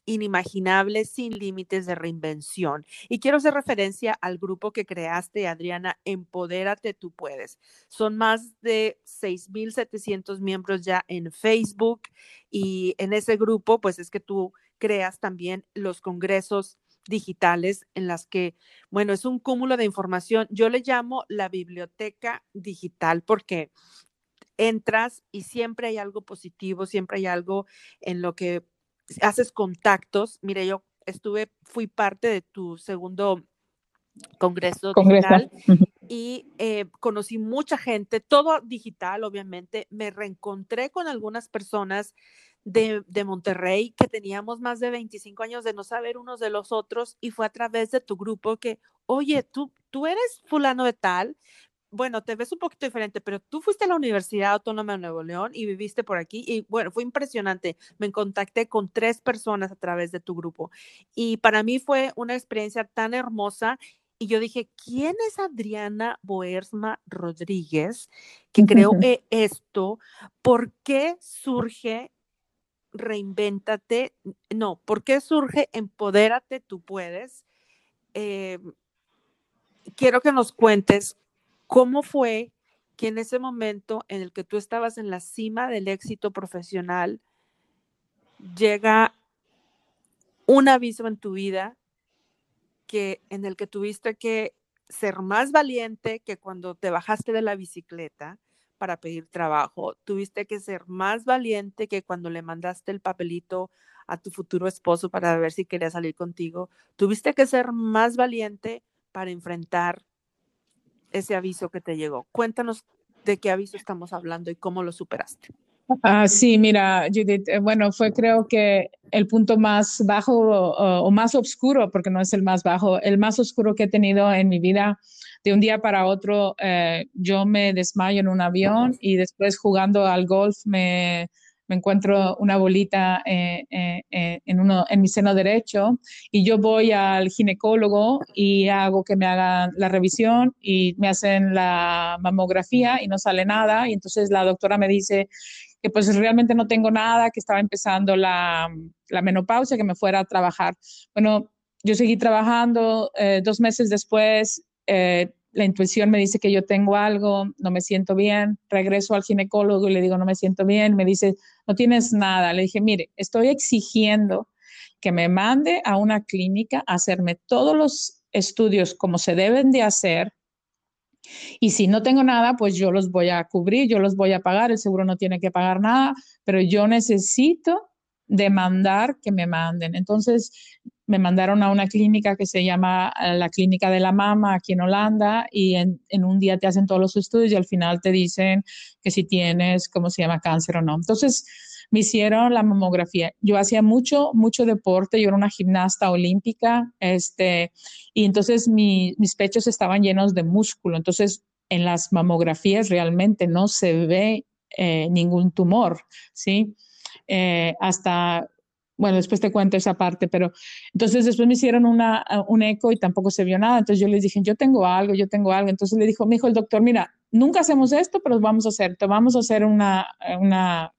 inimaginable, sin límites de reinvención. Y quiero hacer referencia al grupo que creaste, Adriana, Empodérate, tú puedes. Son más de 6.700 miembros ya en Facebook y en ese grupo, pues es que tú creas también los congresos digitales en las que, bueno, es un cúmulo de información. Yo le llamo la biblioteca digital porque entras y siempre hay algo positivo, siempre hay algo en lo que haces contactos. Mire, yo estuve, fui parte de tu segundo congreso, digital y eh, conocí mucha gente, todo digital, obviamente. Me reencontré con algunas personas de, de, Monterrey que teníamos más de 25 años de no saber unos de los otros y fue a través de tu grupo que, oye, tú, tú eres fulano de tal, bueno, te ves un poquito diferente, pero tú fuiste a la Universidad Autónoma de Nuevo León y viviste por aquí y bueno, fue impresionante. Me contacté con tres personas a través de tu grupo y para mí fue una experiencia tan hermosa y yo dije, ¿quién es Adriana Boersma Rodríguez que creó e-, esto? ¿Por qué surge Reinvéntate? No, ¿por qué surge Empodérate, tú puedes? Eh, quiero que nos cuentes ¿Cómo fue que en ese momento en el que tú estabas en la cima del éxito profesional, llega un aviso en tu vida que en el que tuviste que ser más valiente que cuando te bajaste de la bicicleta para pedir trabajo, tuviste que ser más valiente que cuando le mandaste el papelito a tu futuro esposo para ver si quería salir contigo, tuviste que ser más valiente para enfrentar ese aviso que te llegó? Cuéntanos de qué aviso estamos hablando y cómo lo superaste. Ah, sí, mira, Judith, eh, bueno, fue creo que el punto más bajo o, más oscuro, porque no es el más bajo, el más oscuro que he tenido en mi vida. De un día para otro, eh, yo me desmayo en un avión y después jugando al golf me, me encuentro una bolita eh, eh, eh, en, uno, en mi seno derecho y yo voy al ginecólogo y hago que me hagan la revisión y me hacen la mamografía y no sale nada y entonces la doctora me dice que pues realmente no tengo nada, que estaba empezando la, la menopausia, que me fuera a trabajar. Bueno, yo seguí trabajando, dos meses después la intuición me dice que yo tengo algo, no me siento bien, regreso al ginecólogo y le digo, no me siento bien, me dice, no tienes nada. Le dije, mire, estoy exigiendo que me mande a una clínica a hacerme todos los estudios como se deben de hacer. Y si no tengo nada, pues yo los voy a cubrir, yo los voy a pagar, el seguro no tiene que pagar nada, pero yo necesito demandar que me manden. Entonces, me mandaron a una clínica que se llama la Clínica de la Mama aquí en Holanda y en, un día te hacen todos los estudios y al final te dicen que si tienes, ¿cómo se llama?, cáncer o no. Entonces, me hicieron la mamografía. Yo hacía mucho, mucho deporte, yo era una gimnasta olímpica, este, y entonces mis pechos estaban llenos de músculo. Entonces, en las mamografías realmente no se ve eh, ningún tumor, ¿sí? Eh, hasta bueno, después te cuento esa parte, pero entonces después me hicieron una, un eco y tampoco se vio nada. Entonces yo les dije, yo tengo algo, yo tengo algo. Entonces le dijo, me dijo el doctor, mira, nunca hacemos esto, pero vamos a hacer, te vamos a hacer una, una,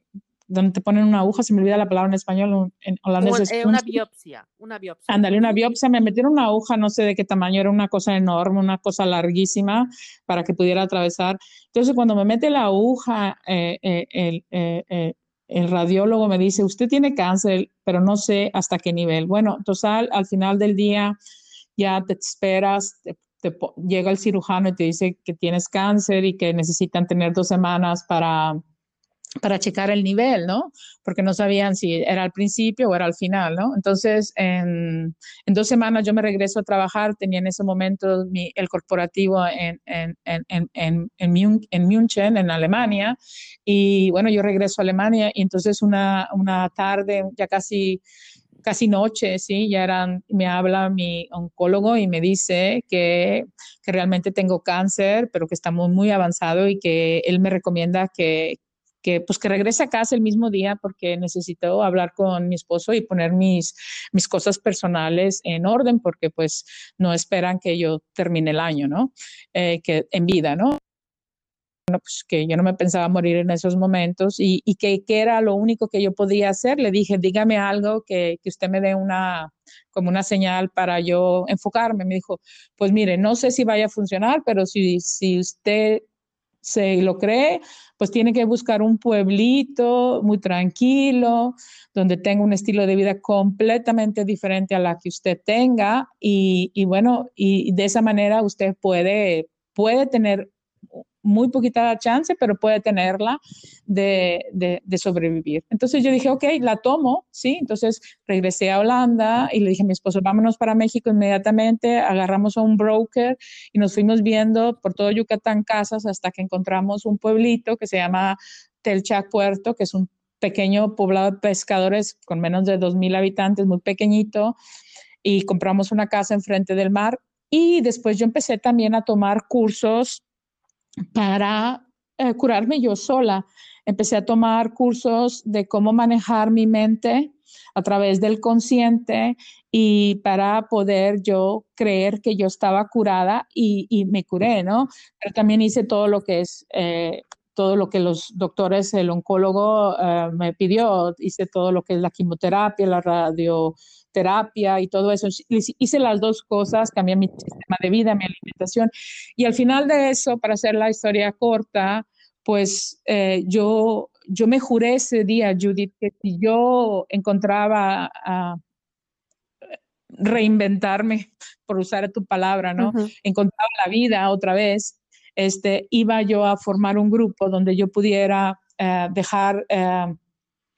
donde te ponen una aguja, se me olvida la palabra en español, en holandés. Eh, una biopsia, una biopsia. Ándale, una biopsia, me metieron una aguja, no sé de qué tamaño, era una cosa enorme, una cosa larguísima para que pudiera atravesar. Entonces cuando me mete la aguja, eh, eh, el, radiólogo me dice, usted tiene cáncer, pero no sé hasta qué nivel. Bueno, total, al final del día ya te esperas, llega el cirujano y te dice que tienes cáncer y que necesitan tener dos semanas para para checar el nivel, ¿no? Porque no sabían si era al principio o era al final, ¿no? Entonces, en, dos semanas yo me regreso a trabajar, tenía en ese momento mi, el corporativo en, en, en, en, en München, en Alemania, y bueno, yo regreso a Alemania y entonces una, una tarde, ya casi casi noche, sí, ya eran, me habla mi oncólogo y me dice que, que realmente tengo cáncer, pero que estamos muy avanzado y que él me recomienda que, que pues que regrese a casa el mismo día porque necesito hablar con mi esposo y poner mis, mis cosas personales en orden porque pues no esperan que yo termine el año, ¿no? Eh, que en vida, ¿no? Bueno, pues que yo no me pensaba morir en esos momentos y, y que, que, era lo único que yo podía hacer. Le dije, dígame algo que, que usted me dé una, como una señal para yo enfocarme. Me dijo, pues mire, no sé si vaya a funcionar, pero si, si usted se lo cree, pues tiene que buscar un pueblito muy tranquilo, donde tenga un estilo de vida completamente diferente a la que usted tenga y, y bueno, y de esa manera usted puede, puede tener muy poquita chance, pero puede tenerla de, de, sobrevivir. Entonces yo dije, ok, la tomo, ¿sí? Entonces regresé a Holanda y le dije a mi esposo, vámonos para México inmediatamente, agarramos a un broker y nos fuimos viendo por todo Yucatán casas hasta que encontramos un pueblito que se llama Telchac Puerto, que es un pequeño poblado de pescadores con menos de 2.000 habitantes, muy pequeñito, y compramos una casa enfrente del mar. Y después yo empecé también a tomar cursos para eh, curarme yo sola. Empecé a tomar cursos de cómo manejar mi mente a través del consciente y para poder yo creer que yo estaba curada y, me curé, ¿no? Pero también hice todo lo que es... Eh, todo lo que los doctores, el oncólogo eh, me pidió, hice todo lo que es la quimioterapia, la radio, terapia y todo eso. Hice las dos cosas, cambié mi sistema de vida, mi alimentación. Y al final de eso, para hacer la historia corta, pues eh, yo, yo me juré ese día, Judith, que si yo encontraba a reinventarme, por usar tu palabra, ¿no? Encontraba la vida otra vez, este, iba yo a formar un grupo donde yo pudiera eh, dejar... Eh,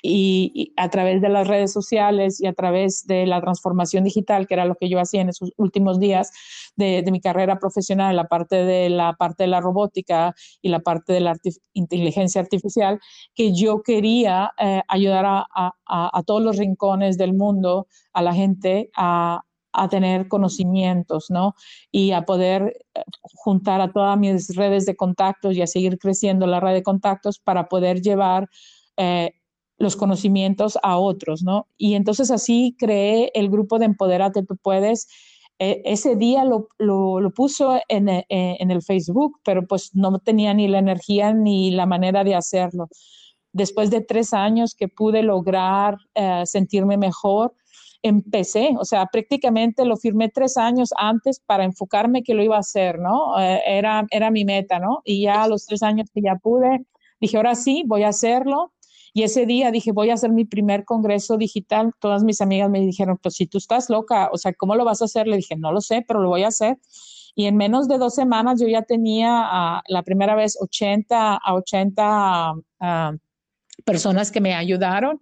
y, a través de las redes sociales y a través de la transformación digital, que era lo que yo hacía en esos últimos días de, mi carrera profesional, la parte de la parte de la robótica y la parte de la inteligencia artificial, que yo quería eh, ayudar a, a todos los rincones del mundo, a la gente a, a tener conocimientos, ¿no? Y a poder eh, juntar a todas mis redes de contactos y a seguir creciendo la red de contactos para poder llevar eh, los conocimientos a otros, ¿no? Y entonces así creé el grupo de Empoderate Tú Puedes. E, ese día lo, lo, puso en, eh, en, el Facebook, pero pues no tenía ni la energía ni la manera de hacerlo. Después de tres años que pude lograr sentirme mejor, empecé, o sea, prácticamente lo firmé tres años antes para enfocarme que lo iba a hacer, ¿no? Eh, era, era mi meta, ¿no? Y ya a los tres años que ya pude, dije, ahora sí, voy a hacerlo. Y ese día dije, voy a hacer mi primer congreso digital. Todas mis amigas me dijeron, pues si tú estás loca, o sea, ¿cómo lo vas a hacer? Le dije, no lo sé, pero lo voy a hacer. Y en menos de dos semanas yo ya tenía uh, la primera vez 80 a 80 uh, personas que me ayudaron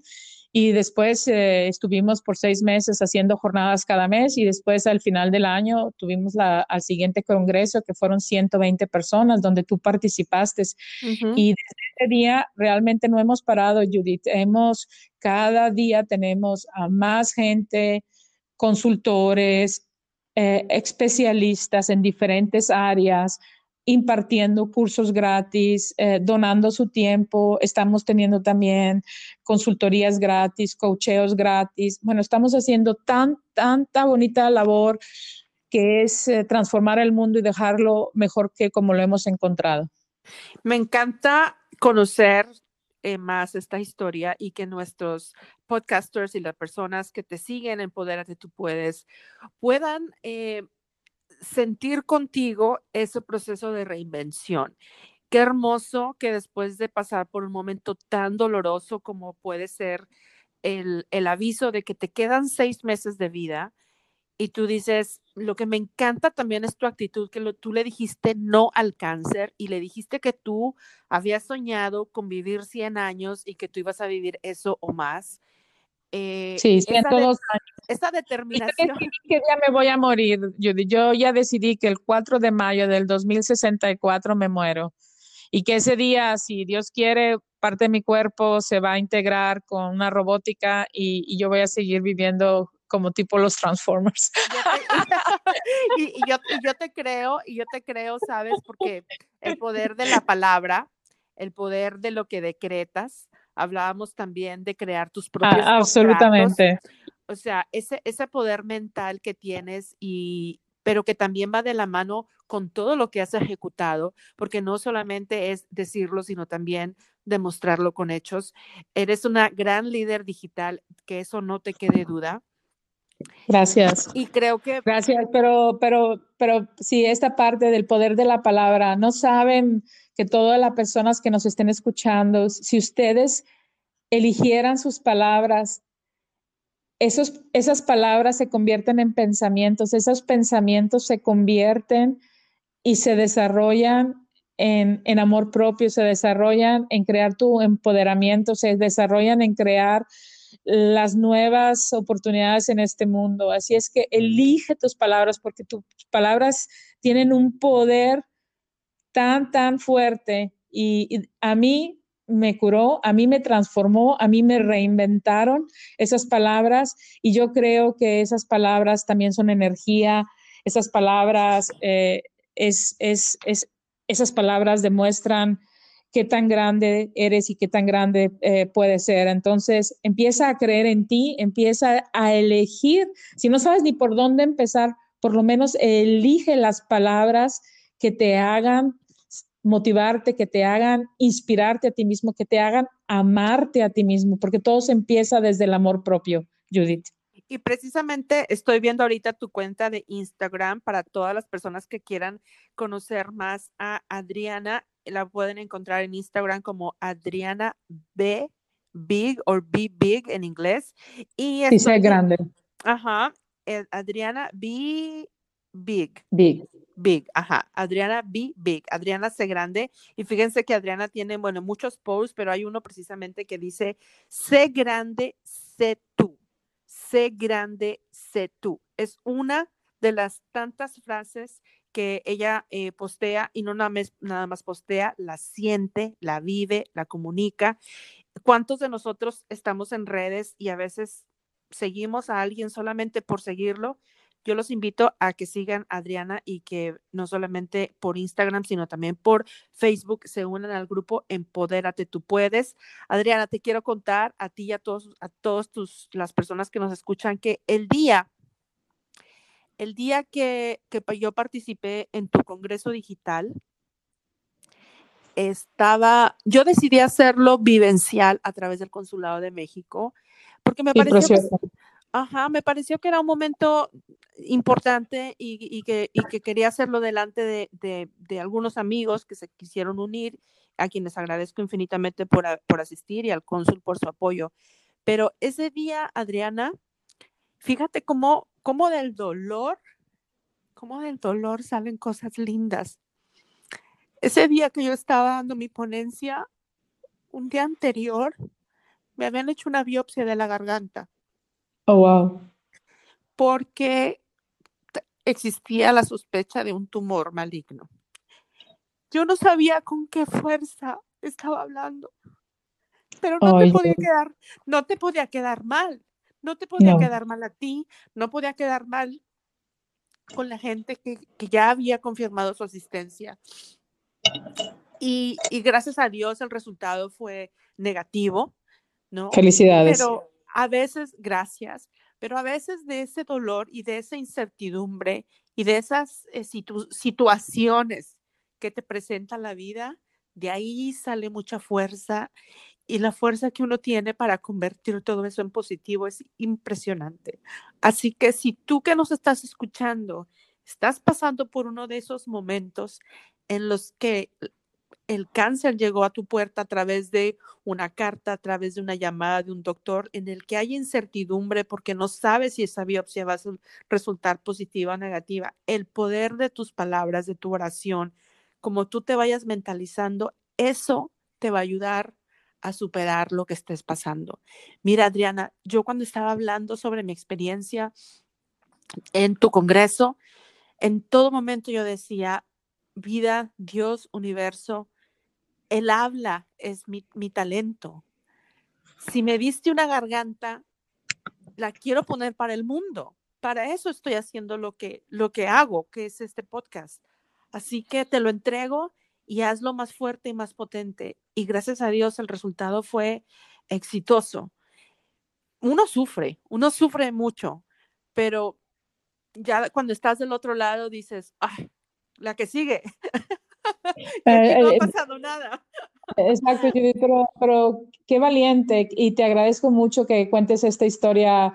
y después eh, estuvimos por seis meses haciendo jornadas cada mes y después al final del año tuvimos la, al siguiente congreso que fueron 120 personas donde tú participaste. Y desde ese día realmente no hemos parado, Judith. Hemos, cada día tenemos a más gente, consultores, eh, especialistas en diferentes áreas, impartiendo cursos gratis, eh, donando su tiempo. Estamos teniendo también consultorías gratis, cocheos gratis. Bueno, estamos haciendo tan, tanta bonita labor que es eh, transformar el mundo y dejarlo mejor que como lo hemos encontrado. Me encanta conocer eh, más esta historia y que nuestros podcasters y las personas que te siguen en Poderate Tú Puedes puedan sentir contigo ese proceso de reinvención. Qué hermoso que después de pasar por un momento tan doloroso como puede ser el, aviso de que te quedan seis meses de vida y tú dices, lo que me encanta también es tu actitud, que tú le dijiste no al cáncer y le dijiste que tú habías soñado con vivir 100 años y que tú ibas a vivir eso o más eh, sí, todos esa determinación. que ya me voy a morir, Judy. Yo ya decidí que el 4 de mayo del 2064 me muero y que ese día, si Dios quiere, parte de mi cuerpo se va a integrar con una robótica y, yo voy a seguir viviendo como tipo los Transformers. y, yo, y yo te creo, y yo te creo, ¿sabes? Porque el poder de la palabra, el poder de lo que decretas, hablábamos también de crear tus propios. Ah, absolutamente. O sea, ese, ese poder mental que tienes y pero que también va de la mano con todo lo que has ejecutado, porque no solamente es decirlo, sino también demostrarlo con hechos. Eres una gran líder digital, que eso no te quede duda. Gracias. Y creo que... Gracias, pero, pero, pero sí, esta parte del poder de la palabra, no saben que todas las personas que nos estén escuchando, si ustedes eligieran sus palabras, esos, esas palabras se convierten en pensamientos, esos pensamientos se convierten y se desarrollan en, en, amor propio, se desarrollan en crear tu empoderamiento, se desarrollan en crear las nuevas oportunidades en este mundo. Así es que elige tus palabras porque tus palabras tienen un poder tan, tan fuerte y, a mí me curó, a mí me transformó, a mí me reinventaron esas palabras y yo creo que esas palabras también son energía, esas palabras, eh, es, es, es, esas palabras demuestran qué tan grande eres y qué tan grande eh, puede ser. Entonces, empieza a creer en ti, empieza a elegir, si no sabes ni por dónde empezar, por lo menos elige las palabras que te hagan motivarte, que te hagan inspirarte a ti mismo, que te hagan amarte a ti mismo, porque todo se empieza desde el amor propio, Judith. Y precisamente estoy viendo ahorita tu cuenta de Instagram para todas las personas que quieran conocer más a Adriana. La pueden encontrar en Instagram como Adriana B Big o Be Big en inglés. Y sí, grande. Ajá, Adriana B Big. Big. Big, ajá, Adriana B. Big, Adriana C. Grande. Y fíjense que Adriana tiene, bueno, muchos posts, pero hay uno precisamente que dice, sé grande, sé tú, sé grande, sé tú. Es una de las tantas frases que ella eh, postea y no nada más, nada más postea, la siente, la vive, la comunica. ¿Cuántos de nosotros estamos en redes y a veces seguimos a alguien solamente por seguirlo? Yo los invito a que sigan a Adriana y que no solamente por Instagram, sino también por Facebook se unan al grupo Empodérate tú puedes. Adriana, te quiero contar a ti y a todos a todos tus las personas que nos escuchan que el día el día que, que yo participé en tu congreso digital, estaba, yo decidí hacerlo vivencial a través del Consulado de México, porque me pareció que, ajá, me pareció que era un momento importante y, que, que, quería hacerlo delante de, de, algunos amigos que se quisieron unir, a quienes agradezco infinitamente por, por asistir y al cónsul por su apoyo. Pero ese día, Adriana, fíjate cómo cómo del dolor, cómo del dolor salen cosas lindas. Ese día que yo estaba dando mi ponencia, un día anterior, me habían hecho una biopsia de la garganta. Oh, wow. Porque existía la sospecha de un tumor maligno. Yo no sabía con qué fuerza estaba hablando, pero no te podía quedar, no te podía quedar mal. No te podía quedar mal a ti, no podía quedar mal con la gente que, ya había confirmado su asistencia. Y, gracias a Dios el resultado fue negativo, ¿no? Felicidades. Pero a veces, gracias, pero a veces de ese dolor y de esa incertidumbre y de esas eh, situaciones que te presenta la vida, de ahí sale mucha fuerza y la fuerza que uno tiene para convertir todo eso en positivo es impresionante. Así que si tú que nos estás escuchando, estás pasando por uno de esos momentos en los que el cáncer llegó a tu puerta a través de una carta, a través de una llamada de un doctor, en el que hay incertidumbre porque no sabes si esa biopsia va a resultar positiva o negativa. El poder de tus palabras, de tu oración, como tú te vayas mentalizando, eso te va a ayudar a superar lo que estés pasando. Mira, Adriana, yo cuando estaba hablando sobre mi experiencia en tu congreso, en todo momento yo decía, vida, Dios, universo, el habla es mi, talento. Si me diste una garganta, la quiero poner para el mundo. Para eso estoy haciendo lo que, lo que hago, que es este podcast. Así que te lo entrego y hazlo más fuerte y más potente. Y gracias a Dios el resultado fue exitoso. Uno sufre, uno sufre mucho, pero ya cuando estás del otro lado dices, ay, la que sigue. Eh, no ha eh, pasado nada. Exacto, Judith, pero, pero qué valiente y te agradezco mucho que cuentes esta historia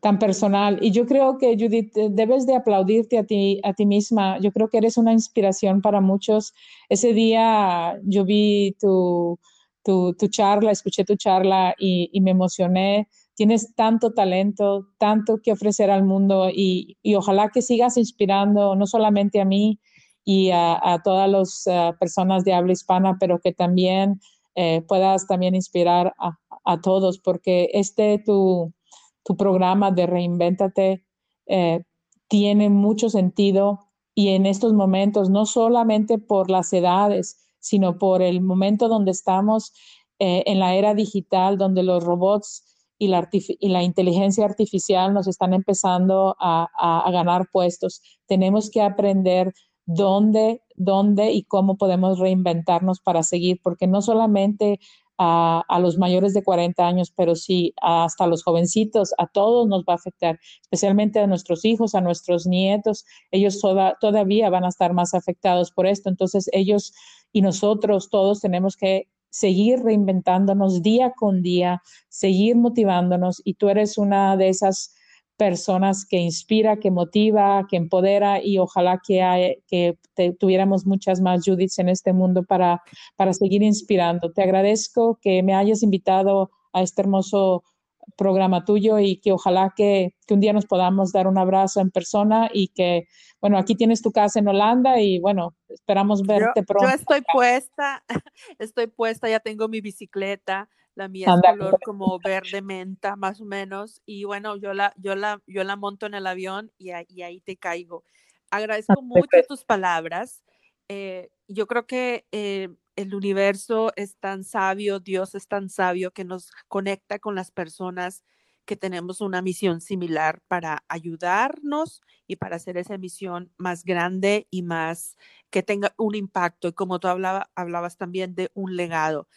tan personal. Y yo creo que, Judith, debes de aplaudirte a ti, a ti misma. Yo creo que eres una inspiración para muchos. Ese día yo vi tu, tu, charla, escuché tu charla y, me emocioné. Tienes tanto talento, tanto que ofrecer al mundo y, ojalá que sigas inspirando no solamente a mí y a, todas las eh, personas de habla hispana, pero que también eh, puedas también inspirar a, a todos, porque este tu, tu programa de Reinvéntate eh, tiene mucho sentido y en estos momentos, no solamente por las edades, sino por el momento donde estamos eh, en la era digital, donde los robots y la, y la inteligencia artificial nos están empezando a, a, ganar puestos. Tenemos que aprender dónde, dónde y cómo podemos reinventarnos para seguir, porque no solamente a, los mayores de 40 años, pero sí hasta los jovencitos, a todos nos va a afectar, especialmente a nuestros hijos, a nuestros nietos. Ellos todavía van a estar más afectados por esto. Entonces ellos y nosotros todos tenemos que seguir reinventándonos día con día, seguir motivándonos y tú eres una de esas personas que inspira, que motiva, que empodera y ojalá que, que tuviéramos muchas más Judiths en este mundo para, para seguir inspirando. Te agradezco que me hayas invitado a este hermoso programa tuyo y que ojalá que, que, un día nos podamos dar un abrazo en persona y que, bueno, aquí tienes tu casa en Holanda y bueno, esperamos verte pronto. Yo estoy puesta, estoy puesta, ya tengo mi bicicleta, la mía es color como verde menta más o menos y bueno, yo la, yo la, yo la monto en el avión y, y ahí te caigo. Agradezco mucho tus palabras. Eh, yo creo que eh, el universo es tan sabio, Dios es tan sabio que nos conecta con las personas que tenemos una misión similar para ayudarnos y para hacer esa misión más grande y más que tenga un impacto. Y como tú hablaba, hablabas también de un legado.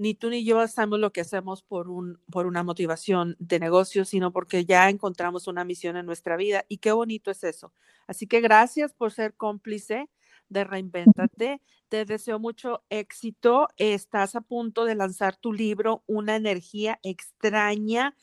Ni tú ni yo hacemos lo que hacemos por, un, por una motivación de negocio, sino porque ya encontramos una misión en nuestra vida. Y qué bonito es eso. Así que gracias por ser cómplice de Reinventate. Te deseo mucho éxito. Estás a punto de lanzar tu libro, Una energía extraña.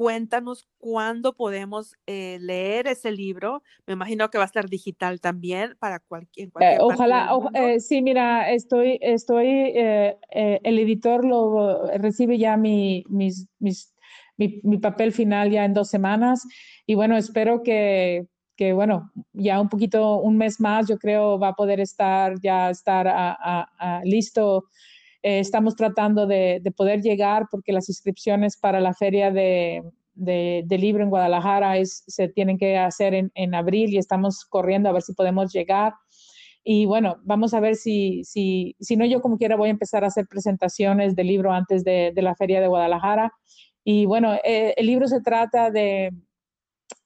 Cuéntanos cuándo podemos eh, leer ese libro. Me imagino que va a estar digital también para cualquier. Eh, ojalá, eh, sí, mira, estoy, estoy, el editor lo recibe ya mi, mis, mis, mi, mi papel final ya en dos semanas y bueno, espero que que bueno, ya un poquito, un mes más, yo creo va a poder estar, ya estar a, listo. Eh, estamos tratando de, poder llegar porque las inscripciones para la feria de, de, libro en Guadalajara es, se tienen que hacer en, en, abril y estamos corriendo a ver si podemos llegar. Y bueno, vamos a ver si, si, si no, yo como quiera voy a empezar a hacer presentaciones del libro antes de, de la feria de Guadalajara. Y bueno, eh, el libro se trata de,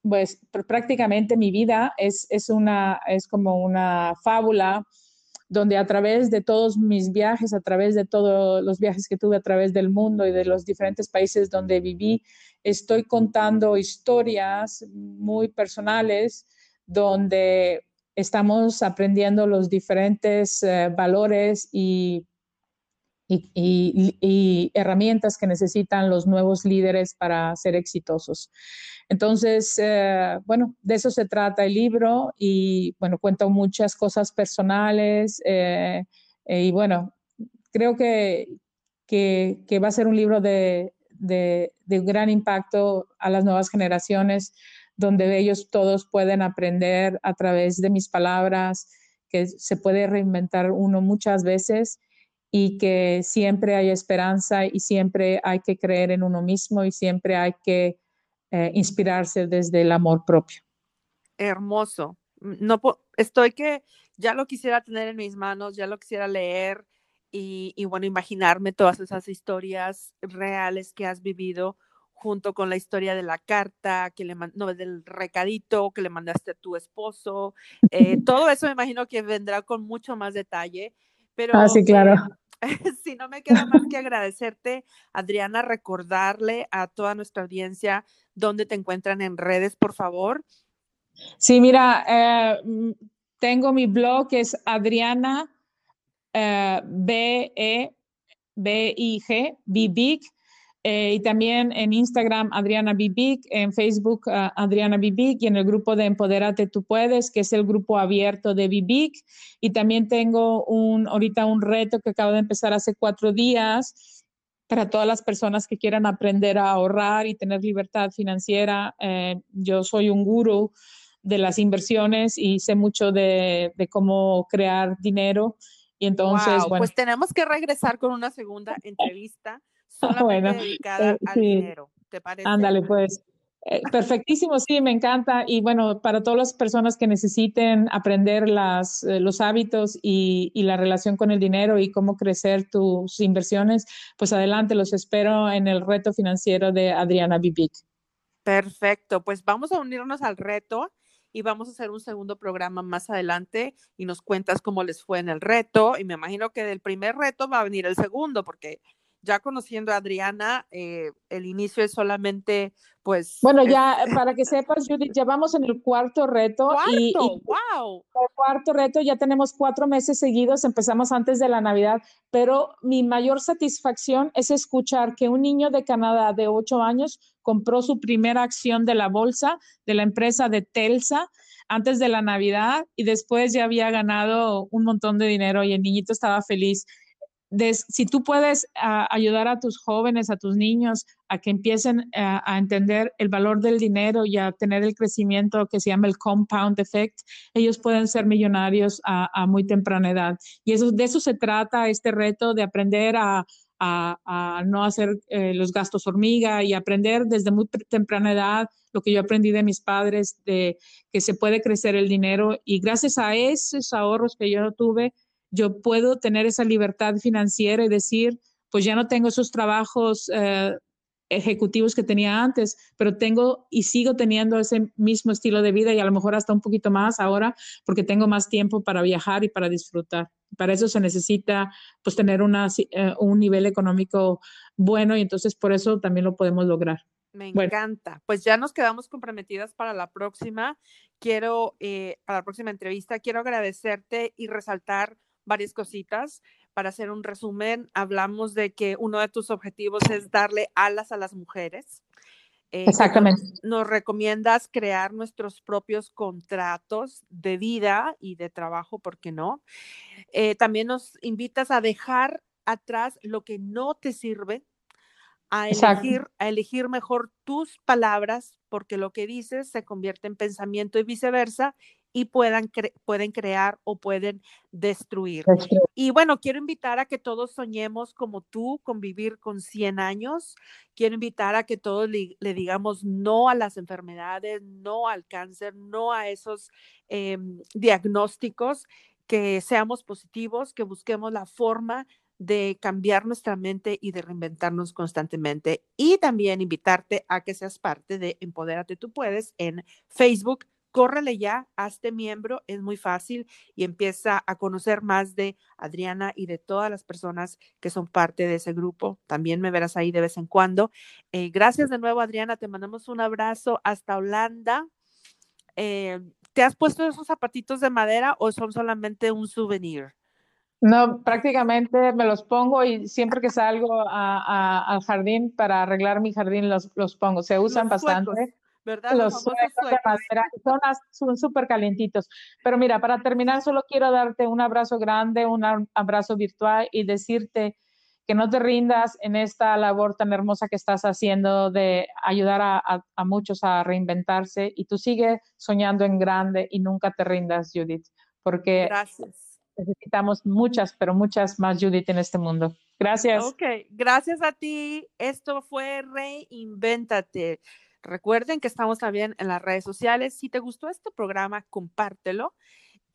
pues prácticamente mi vida es, es, una, es como una fábula donde a través de todos mis viajes, a través de todos los viajes que tuve a través del mundo y de los diferentes países donde viví, estoy contando historias muy personales donde estamos aprendiendo los diferentes eh, valores y y, herramientas que necesitan los nuevos líderes para ser exitosos. Entonces, eh, bueno, de eso se trata el libro y, bueno, cuento muchas cosas personales eh, y, bueno, creo que, que, va a ser un libro de, de, de gran impacto a las nuevas generaciones, donde ellos todos pueden aprender a través de mis palabras, que se puede reinventar uno muchas veces y que siempre hay esperanza y siempre hay que creer en uno mismo y siempre hay que eh, inspirarse desde el amor propio. Hermoso. No estoy que ya lo quisiera tener en mis manos, ya lo quisiera leer y, bueno, imaginarme todas esas historias reales que has vivido junto con la historia de la carta, que le no, del recadito que le mandaste a tu esposo. Eh, todo eso me imagino que vendrá con mucho más detalle. Pero, ah, sí, claro. si no me queda más que agradecerte, Adriana, recordarle a toda nuestra audiencia dónde te encuentran en redes, por favor. Sí, mira, eh, mm, tengo mi blog que es Adriana eh, B E B I G B Big eh, y también en Instagram Adriana Bibic, en Facebook uh, Adriana Bibic y en el grupo de Empoderate Tú Puedes, que es el grupo abierto de Bibic. Y también tengo un, ahorita un reto que acabo de empezar hace cuatro días para todas las personas que quieran aprender a ahorrar y tener libertad financiera. Eh, yo soy un guru de las inversiones y sé mucho de, de cómo crear dinero. Y entonces, bueno. Pues tenemos que regresar con una segunda entrevista solamente dedicada eh, al dinero. ¿Te parece? Ándale, pues. Eh, perfectísimo, sí, me encanta. Y bueno, para todas las personas que necesiten aprender las, eh, los hábitos y, y, la relación con el dinero y cómo crecer tus inversiones, pues adelante, los espero en el reto financiero de Adriana Bibic. Perfecto, pues vamos a unirnos al reto y vamos a hacer un segundo programa más adelante y nos cuentas cómo les fue en el reto. Y me imagino que del primer reto va a venir el segundo, porque ya conociendo a Adriana, eh, el inicio es solamente, pues... Bueno, ya para que sepas, Judith, ya vamos en el cuarto reto. ¿Cuarto? Y, ¡Wow! El cuarto reto, ya tenemos cuatro meses seguidos, empezamos antes de la Navidad, pero mi mayor satisfacción es escuchar que un niño de Canadá de ocho años compró su primera acción de la bolsa de la empresa de Telsa antes de la Navidad y después ya había ganado un montón de dinero y el niñito estaba feliz si tú puedes ayudar a tus jóvenes, a tus niños, a que empiecen a, entender el valor del dinero y a tener el crecimiento que se llama el compound effect, ellos pueden ser millonarios a, muy temprana edad. Y eso, de eso se trata este reto de aprender a, no hacer eh, los gastos hormiga y aprender desde muy temprana edad lo que yo aprendí de mis padres, de que se puede crecer el dinero. Y gracias a esos ahorros que yo tuve, yo puedo tener esa libertad financiera y decir, pues ya no tengo esos trabajos eh, ejecutivos que tenía antes, pero tengo y sigo teniendo ese mismo estilo de vida y a lo mejor hasta un poquito más ahora porque tengo más tiempo para viajar y para disfrutar. Para eso se necesita pues tener una, eh, un nivel económico bueno y entonces por eso también lo podemos lograr. Me encanta. Pues ya nos quedamos comprometidas para la próxima. Quiero, eh, para la próxima entrevista, quiero agradecerte y resaltar varias cositas. Para hacer un resumen, hablamos de que uno de tus objetivos es darle alas a las mujeres. Eh, Exactamente. Nos, recomiendas crear nuestros propios contratos de vida y de trabajo, ¿por qué no? Eh, también nos invitas a dejar atrás lo que no te sirve, a elegir, a elegir mejor tus palabras, porque lo que dices se convierte en pensamiento y viceversa, y puedan pueden crear o pueden destruir. Y bueno, quiero invitar a que todos soñemos como tú, con vivir con 100 años. Quiero invitar a que todos le, digamos no a las enfermedades, no al cáncer, no a esos em, diagnósticos, que seamos positivos, que busquemos la forma de cambiar nuestra mente y de reinventarnos constantemente. Y también invitarte a que seas parte de Empodérate Tú Puedes en Facebook, córrele ya, hazte miembro, es muy fácil y empieza a conocer más de Adriana y de todas las personas que son parte de ese grupo. También me verás ahí de vez en cuando. Eh, gracias de nuevo, Adriana, te mandamos un abrazo hasta Holanda. Eh, ¿Te has puesto esos zapatitos de madera o son solamente un souvenir? No, prácticamente me los pongo y siempre que salgo al jardín para arreglar mi jardín los, los pongo. Se usan bastante. ¿Verdad? Los, de madera son súper calientitos. Pero mira, para terminar, solo quiero darte un abrazo grande, un abrazo virtual y decirte que no te rindas en esta labor tan hermosa que estás haciendo de ayudar a, a, muchos a reinventarse y tú sigue soñando en grande y nunca te rindas, Judith, porque Gracias. necesitamos muchas, pero muchas más Judith en este mundo. Gracias. Ok, gracias a ti. Esto fue Reinvéntate. Recuerden que estamos también en las redes sociales. Si te gustó este programa, compártelo.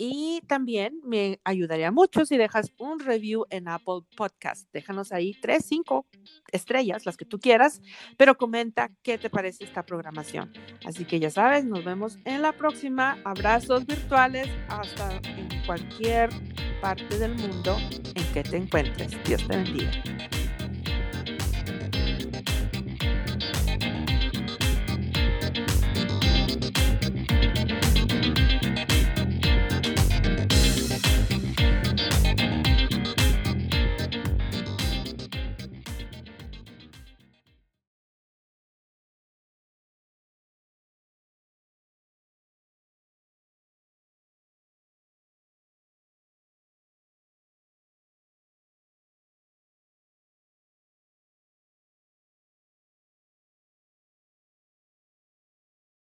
Y también me ayudaría mucho si dejas un review en Apple Podcast. Déjanos ahí tres, cinco estrellas, las que tú quieras, pero comenta qué te parece esta programación. Así que ya sabes, nos vemos en la próxima. Abrazos virtuales hasta en cualquier parte del mundo en que te encuentres. Dios te bendiga.